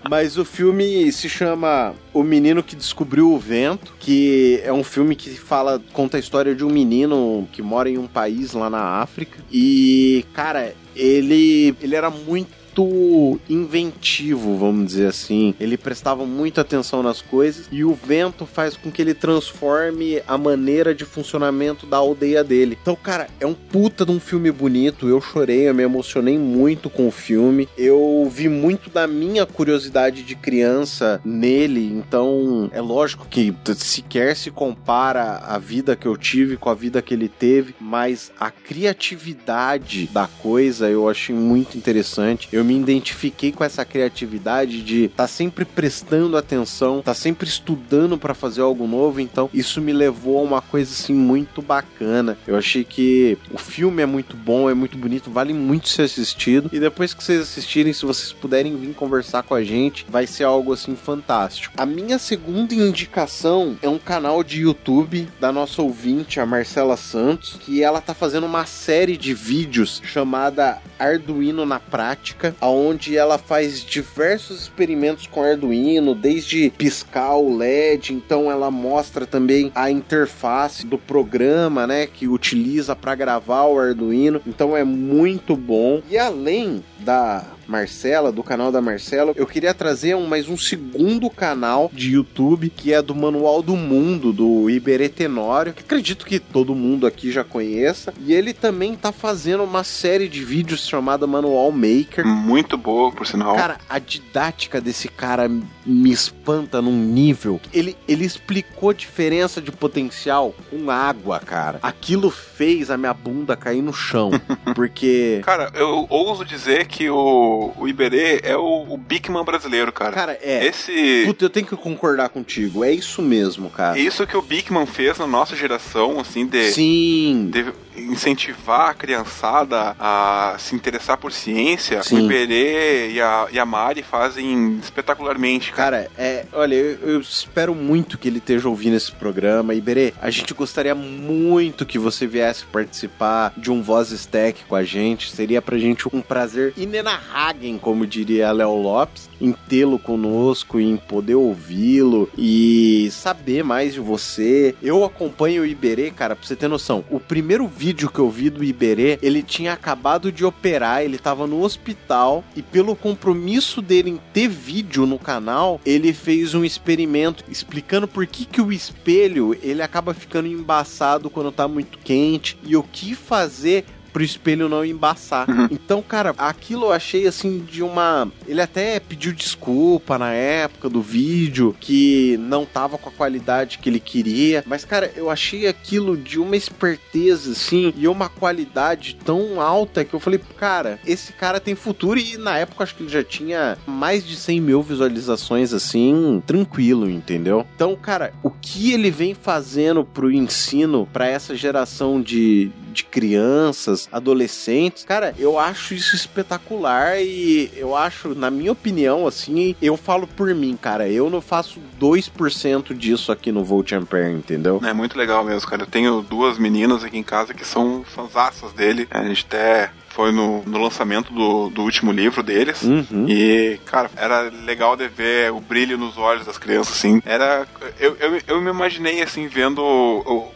Mas o filme se chama O Menino que Descobriu o Vento, que é um filme que fala, conta a história de um menino que mora em um país lá na África. E, cara, ele, ele era muito inventivo, vamos dizer assim. Ele prestava muita atenção nas coisas e o vento faz com que ele transforme a maneira de funcionamento da aldeia dele. Então, cara, é um puta de um filme bonito. Eu chorei, eu me emocionei muito com o filme. Eu vi muito da minha curiosidade de criança nele. Então, é lógico que sequer se compara a vida que eu tive com a vida que ele teve, mas a criatividade da coisa eu achei muito interessante. Eu me identifiquei com essa criatividade de estar tá sempre prestando atenção, tá sempre estudando para fazer algo novo, então isso me levou a uma coisa assim muito bacana. Eu achei que o filme é muito bom, é muito bonito, vale muito ser assistido. E depois que vocês assistirem, se vocês puderem vir conversar com a gente, vai ser algo assim fantástico. A minha segunda indicação é um canal de YouTube da nossa ouvinte, a Marcela Santos, que ela tá fazendo uma série de vídeos chamada Arduino na Prática, onde ela faz diversos experimentos com Arduino, desde piscar o LED, então ela mostra também a interface do programa, né, que utiliza para gravar o Arduino. Então é muito bom. E além da Marcela, do canal da Marcela, eu queria trazer um, mais um segundo canal de YouTube, que é do Manual do Mundo, do Iberê Tenório, que acredito que todo mundo aqui já conheça. E ele também tá fazendo uma série de vídeos chamada Manual Maker. Muito boa, por sinal. Cara, a didática desse cara me espanta num nível. Ele, ele explicou a diferença de potencial com água, cara. Aquilo fez a minha bunda cair no chão. porque. Cara, eu ouso dizer que o o, Iberê é o, o Bigman brasileiro, cara. Cara, é. Esse. Puta, eu tenho que concordar contigo. É isso mesmo, cara. É isso que o Bigman fez na nossa geração, assim, de. Sim. De incentivar a criançada a se interessar por ciência. Sim. O Iberê e a, e a Mari fazem espetacularmente, cara. É. Olha, eu, eu espero muito que ele esteja ouvindo esse programa. Iberê, a gente gostaria muito que você viesse participar de um Voz Stack com a gente. Seria pra gente um prazer inenarrável, como diria Léo Lopes, em tê-lo conosco, em poder ouvi-lo e saber mais de você. Eu acompanho o Iberê, cara, pra você ter noção. O primeiro vídeo que eu vi do Iberê, ele tinha acabado de operar, ele tava no hospital e pelo compromisso dele em ter vídeo no canal, ele fez um experimento explicando por que que o espelho, ele acaba ficando embaçado quando tá muito quente e o que fazer pro espelho não embaçar. Uhum. Então, cara, aquilo eu achei assim de uma. Ele até pediu desculpa na época do vídeo, que não tava com a qualidade que ele queria. Mas, cara, eu achei aquilo de uma esperteza, assim, e uma qualidade tão alta que eu falei, cara, esse cara tem futuro. E na época acho que ele já tinha mais de 100 mil visualizações, assim, tranquilo, entendeu? Então, cara, o que ele vem fazendo pro ensino, para essa geração de, de crianças, adolescentes. Cara, eu acho isso espetacular e eu acho, na minha opinião, assim, eu falo por mim, cara, eu não faço 2% disso aqui no Volt Ampere, entendeu? É muito legal mesmo, cara. Eu tenho duas meninas aqui em casa que são fanzaças dele. A gente até foi no, no lançamento do, do último livro deles. Uhum. E, cara, era legal de ver o brilho nos olhos das crianças, assim. Era. Eu, eu, eu me imaginei, assim, vendo.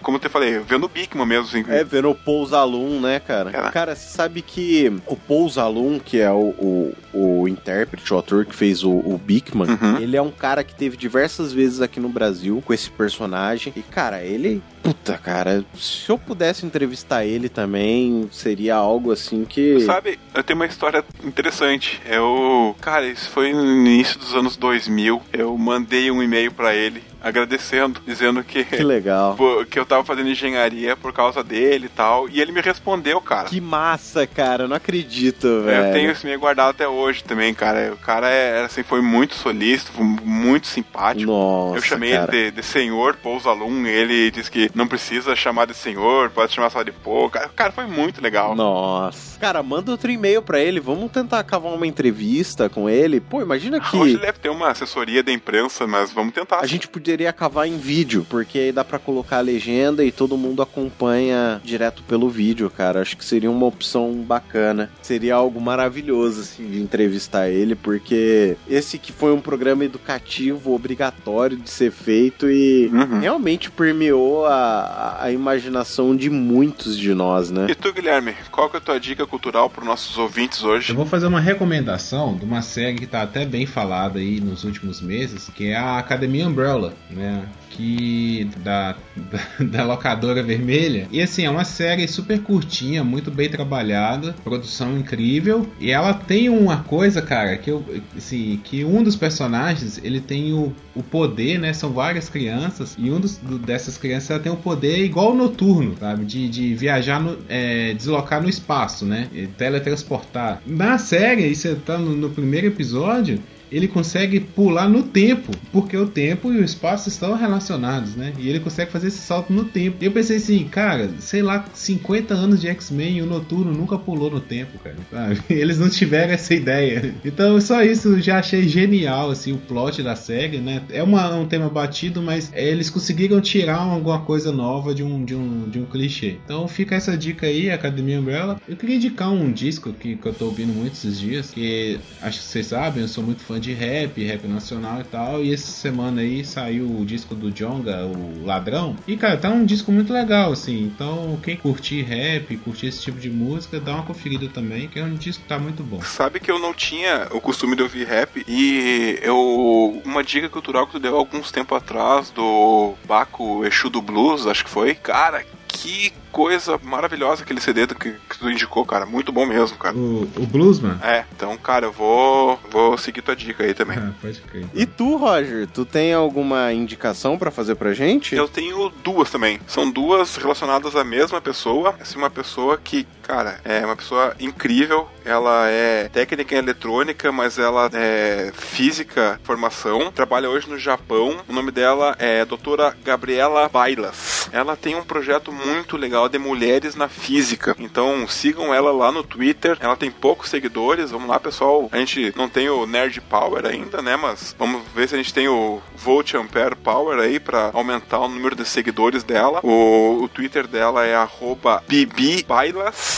Como eu te falei, vendo o Bigman mesmo, assim. É, vendo o Paul Zalum, né, cara? É. Cara, você sabe que o Paul Zalum, que é o, o, o intérprete, o ator que fez o, o Bigman, Uhum. ele é um cara que teve diversas vezes aqui no Brasil com esse personagem. E, cara, ele. Puta, cara, se eu pudesse entrevistar ele também, seria algo assim que. Sabe, eu tenho uma história interessante. Eu, cara, isso foi no início dos anos 2000. Eu mandei um e-mail pra ele agradecendo, dizendo que Que legal. que eu tava fazendo engenharia por causa dele e tal. E ele me respondeu, cara. Que massa, cara, eu não acredito, velho. Eu tenho esse e-mail guardado até hoje também, cara. O cara é, assim, foi muito solícito, muito simpático. Nossa, eu chamei cara. ele de, de senhor Pouso Alum, ele disse que não precisa chamar de senhor, pode chamar só de pô. Cara, cara, foi muito legal. Nossa. Cara, manda outro e-mail pra ele. Vamos tentar cavar uma entrevista com ele. Pô, imagina que. Hoje deve ter uma assessoria da imprensa, mas vamos tentar. A gente poderia cavar em vídeo, porque aí dá pra colocar a legenda e todo mundo acompanha direto pelo vídeo, cara. Acho que seria uma opção bacana. Seria algo maravilhoso, assim, de entrevistar ele, porque esse que foi um programa educativo, obrigatório de ser feito e Uhum. realmente permeou a, a imaginação de muitos de nós, né? E tu, Guilherme, qual que é a tua dica cultural para nossos ouvintes hoje? Eu vou fazer uma recomendação de uma série que tá até bem falada aí nos últimos meses, que é a Academia Umbrella, né? Que da, da, da locadora vermelha. E assim, é uma série super curtinha, muito bem trabalhada, produção incrível. E ela tem uma coisa, cara, que eu assim, que um dos personagens, ele tem o, o poder, né? São várias crianças, e um dos, do- dessas crianças ela tem o poder igual o noturno, sabe? De, de viajar, no, é, deslocar no espaço, né? E teletransportar. Na série, isso tá no, no primeiro episódio. Ele consegue pular no tempo, porque o tempo e o espaço estão relacionados, né? E ele consegue fazer esse salto no tempo. E eu pensei assim, cara, sei lá, 50 anos de X-Men e o Noturno nunca pulou no tempo, cara. Eles não tiveram essa ideia. Então, só isso já achei genial, assim, o plot da série, né? É uma- um tema batido, mas eles conseguiram tirar alguma coisa nova de um, de um, de um clichê. Então, fica essa dica aí, Academia Umbrella. Eu queria indicar um disco que, que eu tô ouvindo muito esses dias, que acho que vocês sabem, eu sou muito fã de rap, rap nacional e tal. E essa semana aí saiu o disco do Jonga, o Ladrão. E cara, tá um disco muito legal, assim. Então, quem curtir rap, curtir esse tipo de música, dá uma conferida também, que é um disco que tá muito bom. Sabe que eu não tinha o costume de ouvir rap e eu. Uma dica cultural que tu deu alguns tempos atrás do Baco Exu do Blues, acho que foi. Cara, que coisa maravilhosa aquele CD que, que tu indicou, cara. Muito bom mesmo, cara. O, o Bluesman? É, então, cara, eu vou, vou seguir tua dica aí também. Ah, pode crer. E tu, Roger, tu tem alguma indicação pra fazer pra gente? Eu tenho duas também. São duas relacionadas à mesma pessoa. Assim, uma pessoa que, cara, é uma pessoa incrível. Ela é técnica em eletrônica, mas ela é física formação. Trabalha hoje no Japão. O nome dela é doutora Gabriela Bailas. Ela tem um projeto muito legal de mulheres na física. Então sigam ela lá no Twitter. Ela tem poucos seguidores. Vamos lá, pessoal. A gente não tem o Nerd Power ainda, né? Mas vamos ver se a gente tem o Volt Ampere Power aí pra aumentar o número de seguidores dela. O, o Twitter dela é.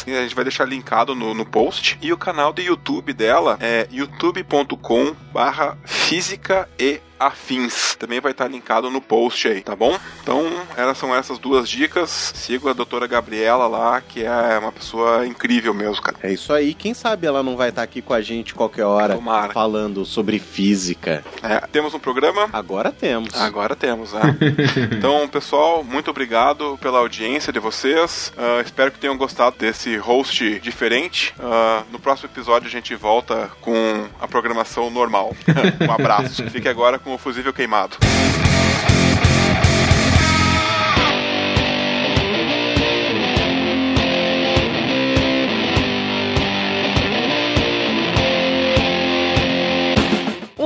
E a gente vai deixar linkado no, no post. E o canal do YouTube dela é youtube.com barra física e afins. Também vai estar linkado no post aí, tá bom? Então, elas são essas duas dicas. Siga a doutora Gabriela lá, que é uma pessoa incrível mesmo, cara. É isso aí. Quem sabe ela não vai estar aqui com a gente qualquer hora Tomara. falando sobre física. É, temos um programa? Agora temos. Agora temos, né? então, pessoal, muito obrigado pela audiência de vocês. Ah, espero que tenham gostado desse host diferente. Ah, no próximo episódio a gente volta com a programação normal. um abraço. Fique agora com o fusível queimado.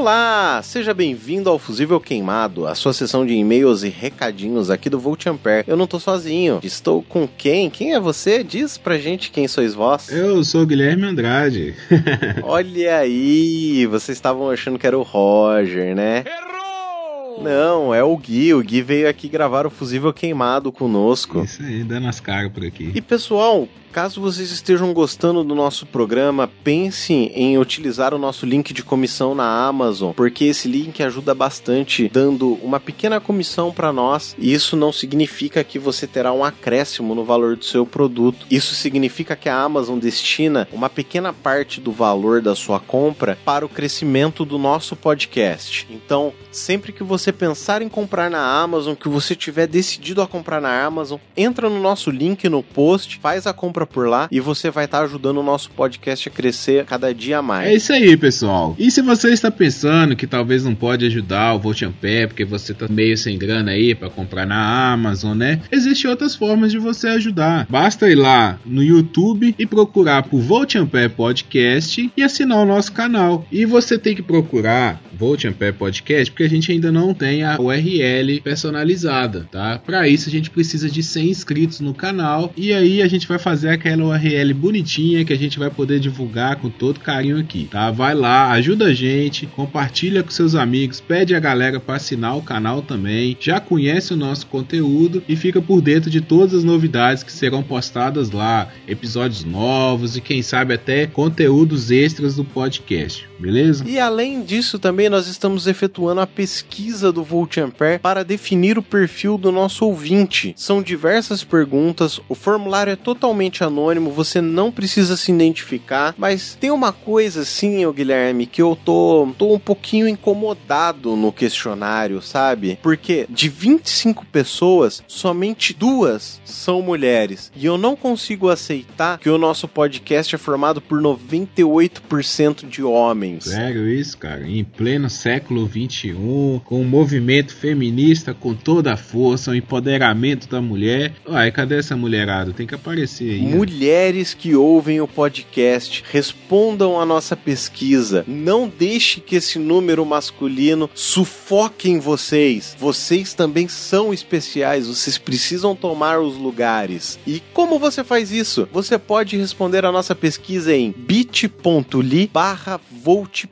Olá, seja bem-vindo ao Fusível Queimado, a sua sessão de e-mails e recadinhos aqui do Volt Ampere. Eu não tô sozinho, estou com quem? Quem é você? Diz pra gente quem sois vós. Eu sou Guilherme Andrade. Olha aí, vocês estavam achando que era o Roger, né? Errou! Não, é o Gui. O Gui veio aqui gravar o Fusível Queimado conosco. Isso aí, dando as caras por aqui. E pessoal, Caso vocês estejam gostando do nosso programa, pense em utilizar o nosso link de comissão na Amazon, porque esse link ajuda bastante, dando uma pequena comissão para nós. E isso não significa que você terá um acréscimo no valor do seu produto. Isso significa que a Amazon destina uma pequena parte do valor da sua compra para o crescimento do nosso podcast. Então, sempre que você pensar em comprar na Amazon, que você tiver decidido a comprar na Amazon, entra no nosso link no post, faz a compra por lá e você vai estar tá ajudando o nosso podcast a crescer cada dia mais. É isso aí, pessoal. E se você está pensando que talvez não pode ajudar o Volt Ampere porque você está meio sem grana aí para comprar na Amazon, né? Existem outras formas de você ajudar. Basta ir lá no YouTube e procurar por Volt Ampere Podcast e assinar o nosso canal. E você tem que procurar Volt Ampere Podcast porque a gente ainda não tem a URL personalizada, tá? Para isso a gente precisa de 100 inscritos no canal e aí a gente vai fazer aquela URL bonitinha que a gente vai poder divulgar com todo carinho aqui, tá? Vai lá, ajuda a gente, compartilha com seus amigos, pede a galera para assinar o canal também, já conhece o nosso conteúdo e fica por dentro de todas as novidades que serão postadas lá, episódios novos e quem sabe até conteúdos extras do podcast, beleza? E além disso também nós estamos efetuando a pesquisa do Volt Ampere para definir o perfil do nosso ouvinte. São diversas perguntas, o formulário é totalmente anônimo, você não precisa se identificar, mas tem uma coisa assim, Guilherme, que eu tô, tô um pouquinho incomodado no questionário, sabe? Porque de 25 pessoas, somente duas são mulheres. E eu não consigo aceitar que o nosso podcast é formado por 98% de homens. Sério isso, cara? Em pleno século 21, com um movimento feminista com toda a força, o empoderamento da mulher. Uai, cadê essa mulherada? Tem que aparecer aí. Mulheres que ouvem o podcast respondam à nossa pesquisa. Não deixe que esse número masculino sufoque em vocês. Vocês também são especiais, vocês precisam tomar os lugares. E como você faz isso? Você pode responder a nossa pesquisa em bit.ly barra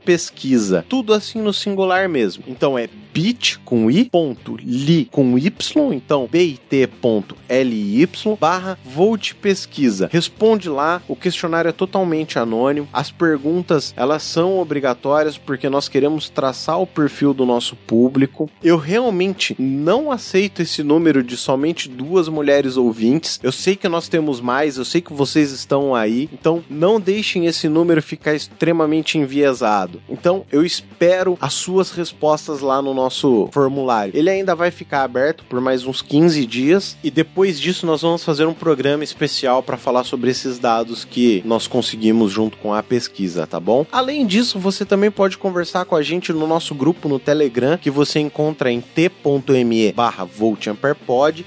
pesquisa. Tudo assim no singular mesmo. Então é bit com i ponto li com y, então bit.ly barra volt pesquisa. Responde lá, o questionário é totalmente anônimo, as perguntas elas são obrigatórias porque nós queremos traçar o perfil do nosso público. Eu realmente não aceito esse número de somente duas mulheres ouvintes. Eu sei que nós temos mais, eu sei que vocês estão aí, então não deixem esse número ficar extremamente enviesado. Então eu espero as suas respostas lá no nosso nosso formulário. Ele ainda vai ficar aberto por mais uns 15 dias e depois disso nós vamos fazer um programa especial para falar sobre esses dados que nós conseguimos junto com a pesquisa, tá bom? Além disso, você também pode conversar com a gente no nosso grupo no Telegram, que você encontra em t.me barra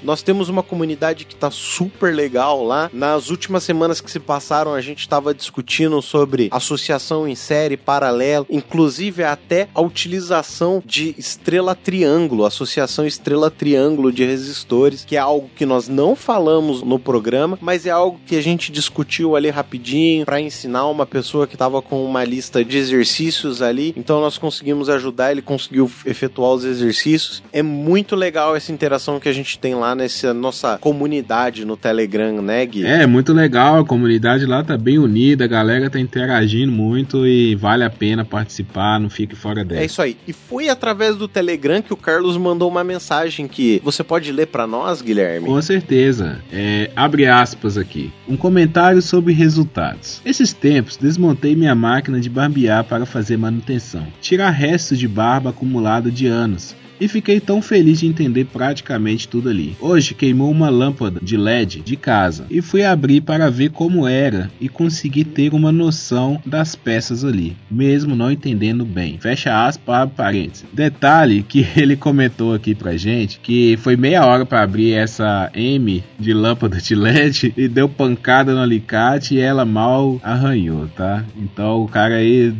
Nós temos uma comunidade que tá super legal lá. Nas últimas semanas que se passaram, a gente estava discutindo sobre associação em série, paralelo, inclusive até a utilização de Estrela Triângulo, Associação Estrela Triângulo de Resistores, que é algo que nós não falamos no programa, mas é algo que a gente discutiu ali rapidinho para ensinar uma pessoa que estava com uma lista de exercícios ali. Então nós conseguimos ajudar, ele conseguiu efetuar os exercícios. É muito legal essa interação que a gente tem lá nessa nossa comunidade no Telegram, né, Gui? É, muito legal, a comunidade lá tá bem unida, a galera tá interagindo muito e vale a pena participar, não fique fora dela. É isso aí. E foi através do Telegram que o Carlos mandou uma mensagem que você pode ler para nós, Guilherme? Com certeza. É, abre aspas aqui. Um comentário sobre resultados. Esses tempos desmontei minha máquina de barbear para fazer manutenção. Tirar restos de barba acumulado de anos e fiquei tão feliz de entender praticamente tudo ali. Hoje queimou uma lâmpada de LED de casa e fui abrir para ver como era e consegui ter uma noção das peças ali, mesmo não entendendo bem. Fecha aspas, abre parênteses. Detalhe que ele comentou aqui pra gente que foi meia hora para abrir essa M de lâmpada de LED e deu pancada no alicate e ela mal arranhou, tá? Então o cara aí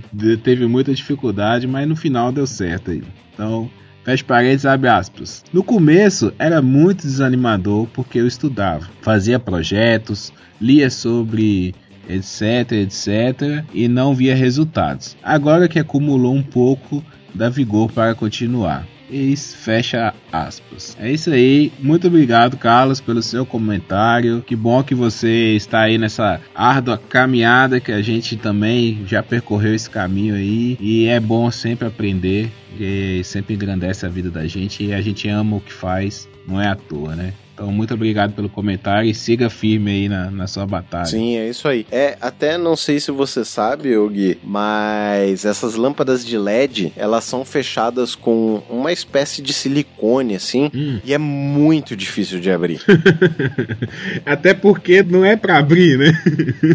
teve muita dificuldade, mas no final deu certo aí. Então, fecha parênteses, abre aspas. No começo era muito desanimador porque eu estudava, fazia projetos, lia sobre etc, etc, e não via resultados. Agora que acumulou um pouco, dá vigor para continuar. Eis fecha aspas. É isso aí. Muito obrigado, Carlos, pelo seu comentário. Que bom que você está aí nessa árdua caminhada que a gente também já percorreu esse caminho aí. E é bom sempre aprender. E sempre engrandece a vida da gente. E a gente ama o que faz. Não é à toa, né? Então, muito obrigado pelo comentário e siga firme aí na, na sua batalha. Sim, é isso aí. É, até não sei se você sabe, Gui, mas essas lâmpadas de LED, elas são fechadas com uma espécie de silicone, assim, hum. e é muito difícil de abrir. até porque não é para abrir, né?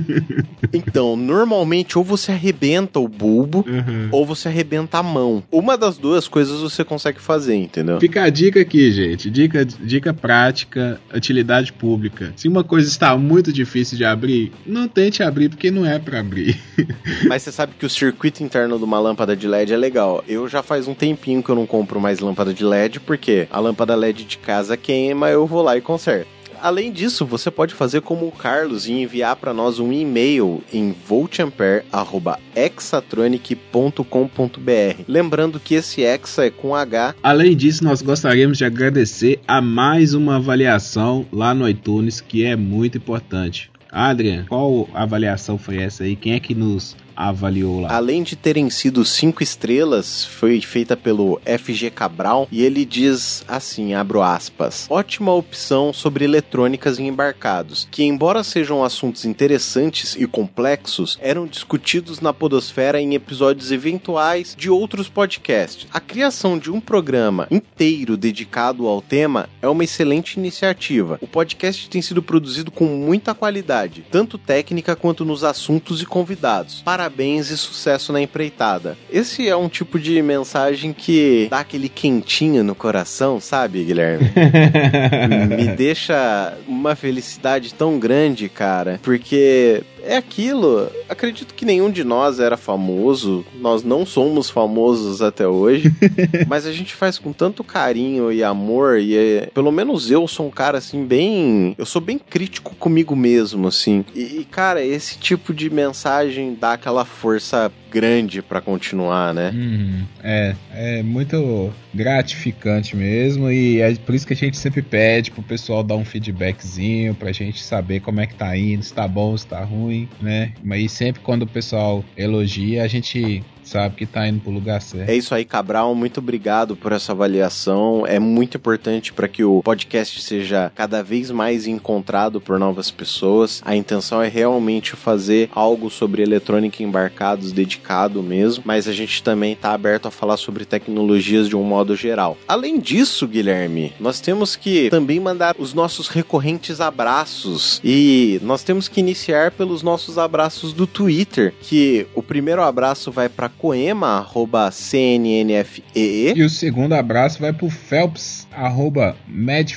então, normalmente, ou você arrebenta o bulbo, uhum. ou você arrebenta a mão. Uma das duas coisas você consegue fazer, entendeu? Fica a dica aqui, gente. Dica, dica prática utilidade pública. Se uma coisa está muito difícil de abrir, não tente abrir porque não é para abrir. Mas você sabe que o circuito interno de uma lâmpada de LED é legal. Eu já faz um tempinho que eu não compro mais lâmpada de LED porque a lâmpada LED de casa queima, eu vou lá e conserto. Além disso, você pode fazer como o Carlos e enviar para nós um e-mail em voltampere@exatronic.com.br. Lembrando que esse hexa é com H. Além disso, nós gostaríamos de agradecer a mais uma avaliação lá no iTunes, que é muito importante. Adrian, qual avaliação foi essa aí? Quem é que nos avaliou lá. Além de terem sido cinco estrelas, foi feita pelo FG Cabral e ele diz assim, abro aspas, ótima opção sobre eletrônicas e embarcados, que embora sejam assuntos interessantes e complexos, eram discutidos na podosfera em episódios eventuais de outros podcasts. A criação de um programa inteiro dedicado ao tema é uma excelente iniciativa. O podcast tem sido produzido com muita qualidade, tanto técnica quanto nos assuntos e convidados. Para parabéns e sucesso na empreitada. Esse é um tipo de mensagem que dá aquele quentinho no coração, sabe, Guilherme? Me deixa uma felicidade tão grande, cara, porque é aquilo. Acredito que nenhum de nós era famoso. Nós não somos famosos até hoje. mas a gente faz com tanto carinho e amor. E é, pelo menos eu sou um cara assim, bem. Eu sou bem crítico comigo mesmo, assim. E, e cara, esse tipo de mensagem dá aquela força grande para continuar, né? Uhum. É, é muito gratificante mesmo e é por isso que a gente sempre pede pro pessoal dar um feedbackzinho pra gente saber como é que tá indo, se tá bom, se tá ruim, né? Mas sempre quando o pessoal elogia, a gente sabe que tá indo pro lugar certo. É isso aí, Cabral. Muito obrigado por essa avaliação. É muito importante para que o podcast seja cada vez mais encontrado por novas pessoas. A intenção é realmente fazer algo sobre eletrônica embarcados dedicado mesmo, mas a gente também tá aberto a falar sobre tecnologias de um modo geral. Além disso, Guilherme, nós temos que também mandar os nossos recorrentes abraços e nós temos que iniciar pelos nossos abraços do Twitter, que o primeiro abraço vai para Coema, arroba CNNFEE. E o segundo abraço vai pro Phelps, arroba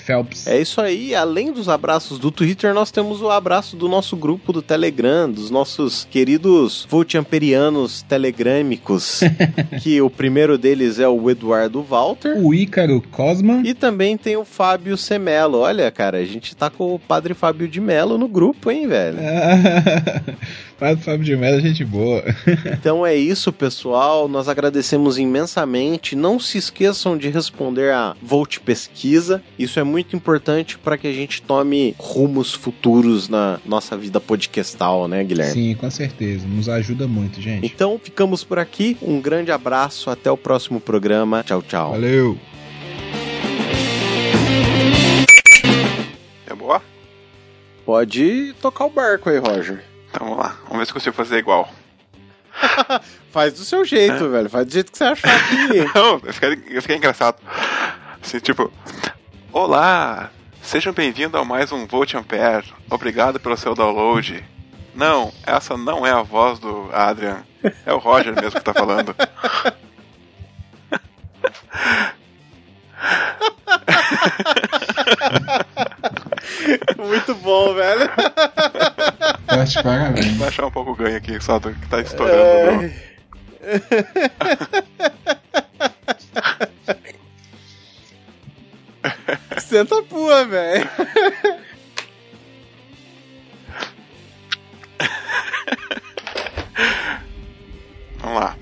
Phelps. É isso aí. Além dos abraços do Twitter, nós temos o abraço do nosso grupo do Telegram, dos nossos queridos voltamperianos telegrâmicos, que o primeiro deles é o Eduardo Walter. O Ícaro Cosman. E também tem o Fábio Semelo. Olha, cara, a gente tá com o padre Fábio de Melo no grupo, hein, velho? Padre Fábio de Mello, gente boa. então é isso, pessoal. Nós agradecemos imensamente. Não se esqueçam de responder a Volt Pesquisa. Isso é muito importante para que a gente tome rumos futuros na nossa vida podcastal, né, Guilherme? Sim, com certeza. Nos ajuda muito, gente. Então, ficamos por aqui. Um grande abraço. Até o próximo programa. Tchau, tchau. Valeu. É boa? Pode tocar o barco aí, Roger. Então vamos lá, vamos ver se consigo fazer igual. Faz do seu jeito, é. velho. Faz do jeito que você achar que. Não, eu fiquei, eu fiquei engraçado. Assim, tipo. Olá! Sejam bem-vindos a mais um Volt Ampere. Obrigado pelo seu download. Não, essa não é a voz do Adrian. É o Roger mesmo que tá falando. Muito bom, velho. Forte baixar um pouco o ganho aqui, só do que tá estourando. É... Né? Senta a pua, velho. Vamos lá.